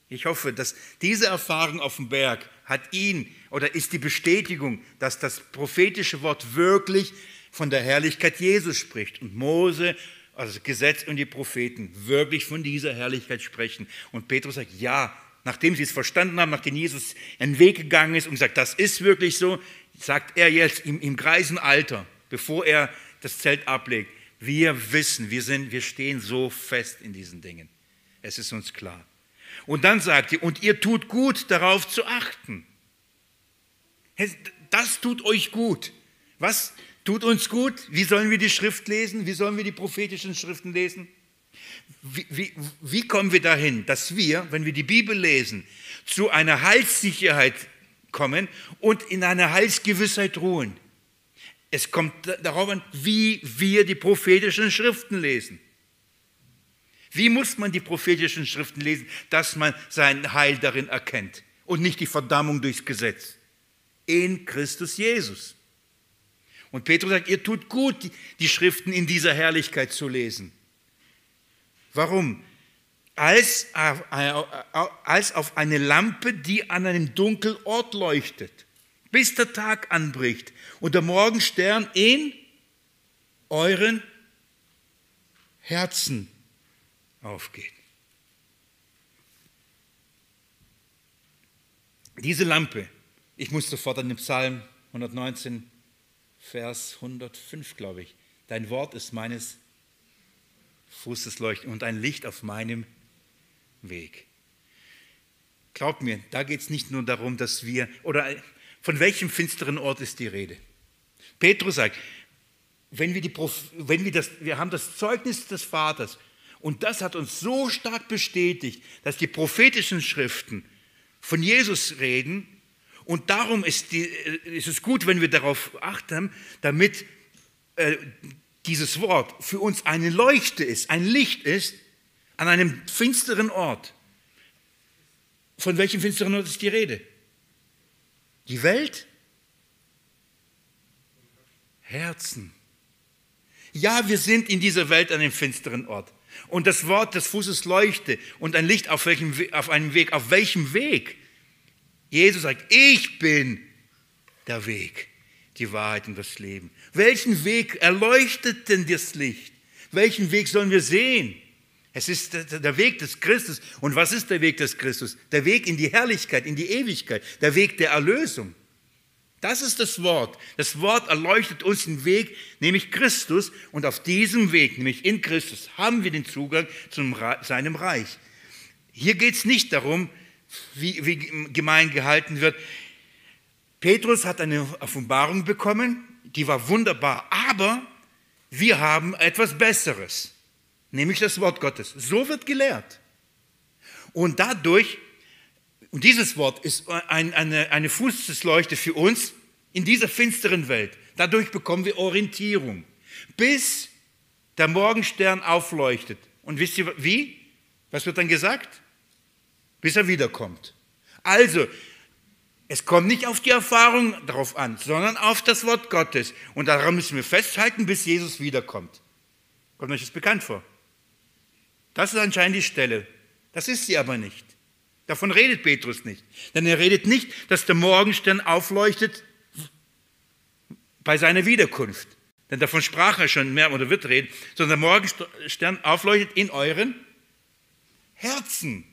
Ich hoffe, dass diese Erfahrung auf dem Berg hat ihn oder ist die Bestätigung, dass das prophetische Wort wirklich von der Herrlichkeit Jesus spricht und Mose, also das Gesetz und die Propheten wirklich von dieser Herrlichkeit sprechen. Und Petrus sagt, ja, nachdem sie es verstanden haben, nachdem Jesus einen Weg gegangen ist und gesagt, das ist wirklich so, sagt er jetzt im, im greisen Alter, bevor er das Zelt ablegt, wir wissen, wir, sind, wir stehen so fest in diesen Dingen. Es ist uns klar. Und dann sagt ihr, und ihr tut gut, darauf zu achten. Das tut euch gut. Was tut uns gut? Wie sollen wir die Schrift lesen? Wie sollen wir die prophetischen Schriften lesen? Wie, wie, wie kommen wir dahin, dass wir, wenn wir die Bibel lesen, zu einer Heilssicherheit kommen und in einer Heilsgewissheit ruhen? Es kommt darauf an, wie wir die prophetischen Schriften lesen. Wie muss man die prophetischen Schriften lesen, dass man sein Heil darin erkennt und nicht die Verdammung durchs Gesetz? In Christus Jesus. Und Petrus sagt, ihr tut gut, die Schriften in dieser Herrlichkeit zu lesen. Warum? Als, als auf eine Lampe, die an einem dunklen Ort leuchtet, bis der Tag anbricht und der Morgenstern in euren Herzen aufgeht. Diese Lampe, ich muss sofort an den Psalm 119, Vers 105, glaube ich. Dein Wort ist meines Fußes Leuchten und ein Licht auf meinem Weg. Glaubt mir, da geht es nicht nur darum, dass wir, oder von welchem finsteren Ort ist die Rede? Petrus sagt, wenn wir, die, wenn wir, das, wir haben das Zeugnis des Vaters und das hat uns so stark bestätigt, dass die prophetischen Schriften von Jesus reden. Und darum ist, die, äh, ist es gut, wenn wir darauf achten, damit äh, dieses Wort für uns eine Leuchte ist, ein Licht ist an einem finsteren Ort. Von welchem finsteren Ort ist die Rede? Die Welt? Herzen. Ja, wir sind in dieser Welt an einem finsteren Ort und das Wort des Fußes leuchte und ein Licht auf, welchem, auf einem Weg. Auf welchem Weg? Jesus sagt, ich bin der Weg, die Wahrheit und das Leben. Welchen Weg erleuchtet denn das Licht? Welchen Weg sollen wir sehen? Es ist der Weg des Christus. Und was ist der Weg des Christus? Der Weg in die Herrlichkeit, in die Ewigkeit, der Weg der Erlösung. Das ist das Wort. Das Wort erleuchtet uns den Weg, nämlich Christus. Und auf diesem Weg, nämlich in Christus, haben wir den Zugang zu seinem Reich. Hier geht es nicht darum, wie, wie gemein gehalten wird. Petrus hat eine Offenbarung bekommen, die war wunderbar, aber wir haben etwas Besseres, nämlich das Wort Gottes. So wird gelehrt. Und dadurch und dieses Wort ist ein, eine, eine Fußleuchte für uns in dieser finsteren Welt. Dadurch bekommen wir Orientierung, bis der Morgenstern aufleuchtet. Und wisst ihr wie? Was wird dann gesagt? Bis er wiederkommt. Also, es kommt nicht auf die Erfahrung darauf an, sondern auf das Wort Gottes. Und daran müssen wir festhalten, bis Jesus wiederkommt. Kommt euch das bekannt vor? Das ist anscheinend die Stelle. Das ist sie aber nicht. Davon redet Petrus nicht. Denn er redet nicht, dass der Morgenstern aufleuchtet bei seiner Wiederkunft. Denn davon sprach er schon mehr oder wird reden, sondern der Morgenstern aufleuchtet in euren Herzen.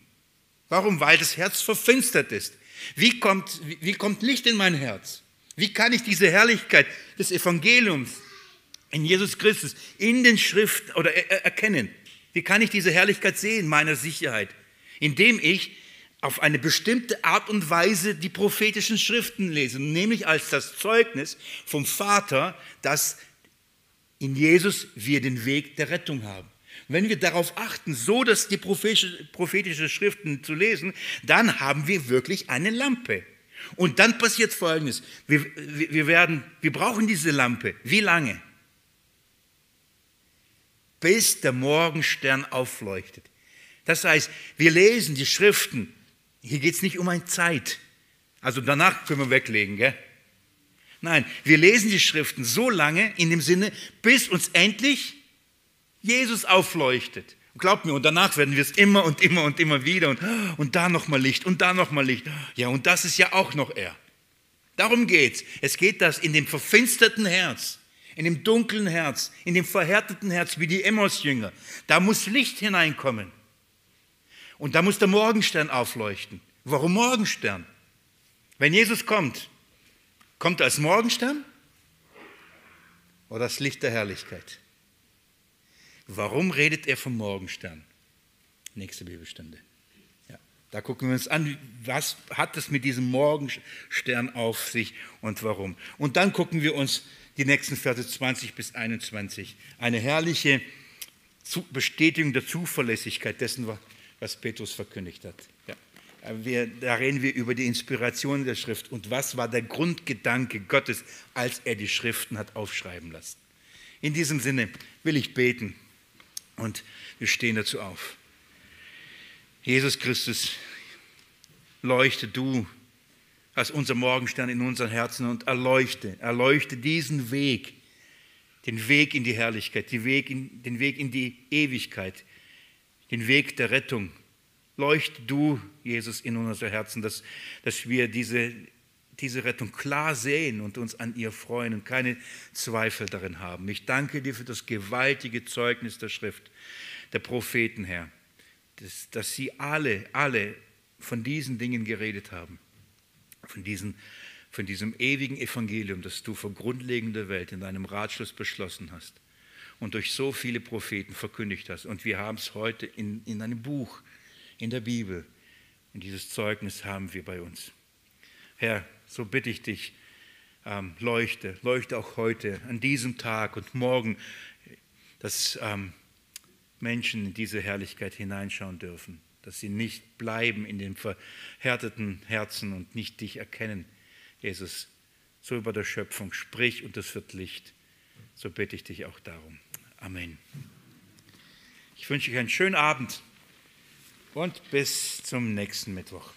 Warum? Weil das Herz verfinstert ist. Wie kommt, wie kommt Licht in mein Herz? Wie kann ich diese Herrlichkeit des Evangeliums in Jesus Christus in den Schriften oder erkennen? Wie kann ich diese Herrlichkeit sehen, meiner Sicherheit? Indem ich auf eine bestimmte Art und Weise die prophetischen Schriften lesen, nämlich als das Zeugnis vom Vater, dass in Jesus wir den Weg der Rettung haben. Wenn wir darauf achten, so dass die prophetische Schriften zu lesen, dann haben wir wirklich eine Lampe. Und dann passiert Folgendes: wir, wir, werden, wir brauchen diese Lampe. Wie lange? Bis der Morgenstern aufleuchtet. Das heißt, wir lesen die Schriften hier geht es nicht um eine Zeit. Also danach können wir weglegen, gell? Nein, wir lesen die Schriften so lange in dem Sinne, bis uns endlich Jesus aufleuchtet. Und glaubt mir, und danach werden wir es immer und immer und immer wieder und, und da nochmal Licht und da nochmal Licht. Ja, und das ist ja auch noch er. Darum geht's. Es geht das in dem verfinsterten Herz, in dem dunklen Herz, in dem verhärteten Herz, wie die Emmaus-Jünger. Da muss Licht hineinkommen. Und da muss der Morgenstern aufleuchten. Warum Morgenstern? Wenn Jesus kommt, kommt er als Morgenstern oder das Licht der Herrlichkeit? Warum redet er vom Morgenstern? Nächste Bibelstunde. Ja, da gucken wir uns an, was hat es mit diesem Morgenstern auf sich und warum. Und dann gucken wir uns die nächsten Verse 20 bis 21. Eine herrliche Bestätigung der Zuverlässigkeit dessen, was Petrus verkündigt hat. Ja. Wir, da reden wir über die Inspiration der Schrift und was war der Grundgedanke Gottes, als er die Schriften hat aufschreiben lassen. In diesem Sinne will ich beten und wir stehen dazu auf. Jesus Christus, leuchte du als unser Morgenstern in unseren Herzen und erleuchte, erleuchte diesen Weg, den Weg in die Herrlichkeit, den Weg in, den Weg in die Ewigkeit, den Weg der Rettung. Leuchte du, Jesus, in unser Herzen, dass, dass wir diese, diese Rettung klar sehen und uns an ihr freuen und keine Zweifel darin haben. Ich danke dir für das gewaltige Zeugnis der Schrift, der Propheten, Herr, dass, dass sie alle, alle von diesen Dingen geredet haben, von, diesen, von diesem ewigen Evangelium, das du vor grundlegender Welt in deinem Ratschluss beschlossen hast und durch so viele Propheten verkündigt hast. Und wir haben es heute in, in einem Buch, in der Bibel. Und dieses Zeugnis haben wir bei uns. Herr, so bitte ich dich, ähm, leuchte, leuchte auch heute, an diesem Tag und morgen, dass ähm, Menschen in diese Herrlichkeit hineinschauen dürfen, dass sie nicht bleiben in den verhärteten Herzen und nicht dich erkennen. Jesus, so über der Schöpfung sprich und es wird Licht. So bitte ich dich auch darum. Amen. Ich wünsche euch einen schönen Abend und bis zum nächsten Mittwoch.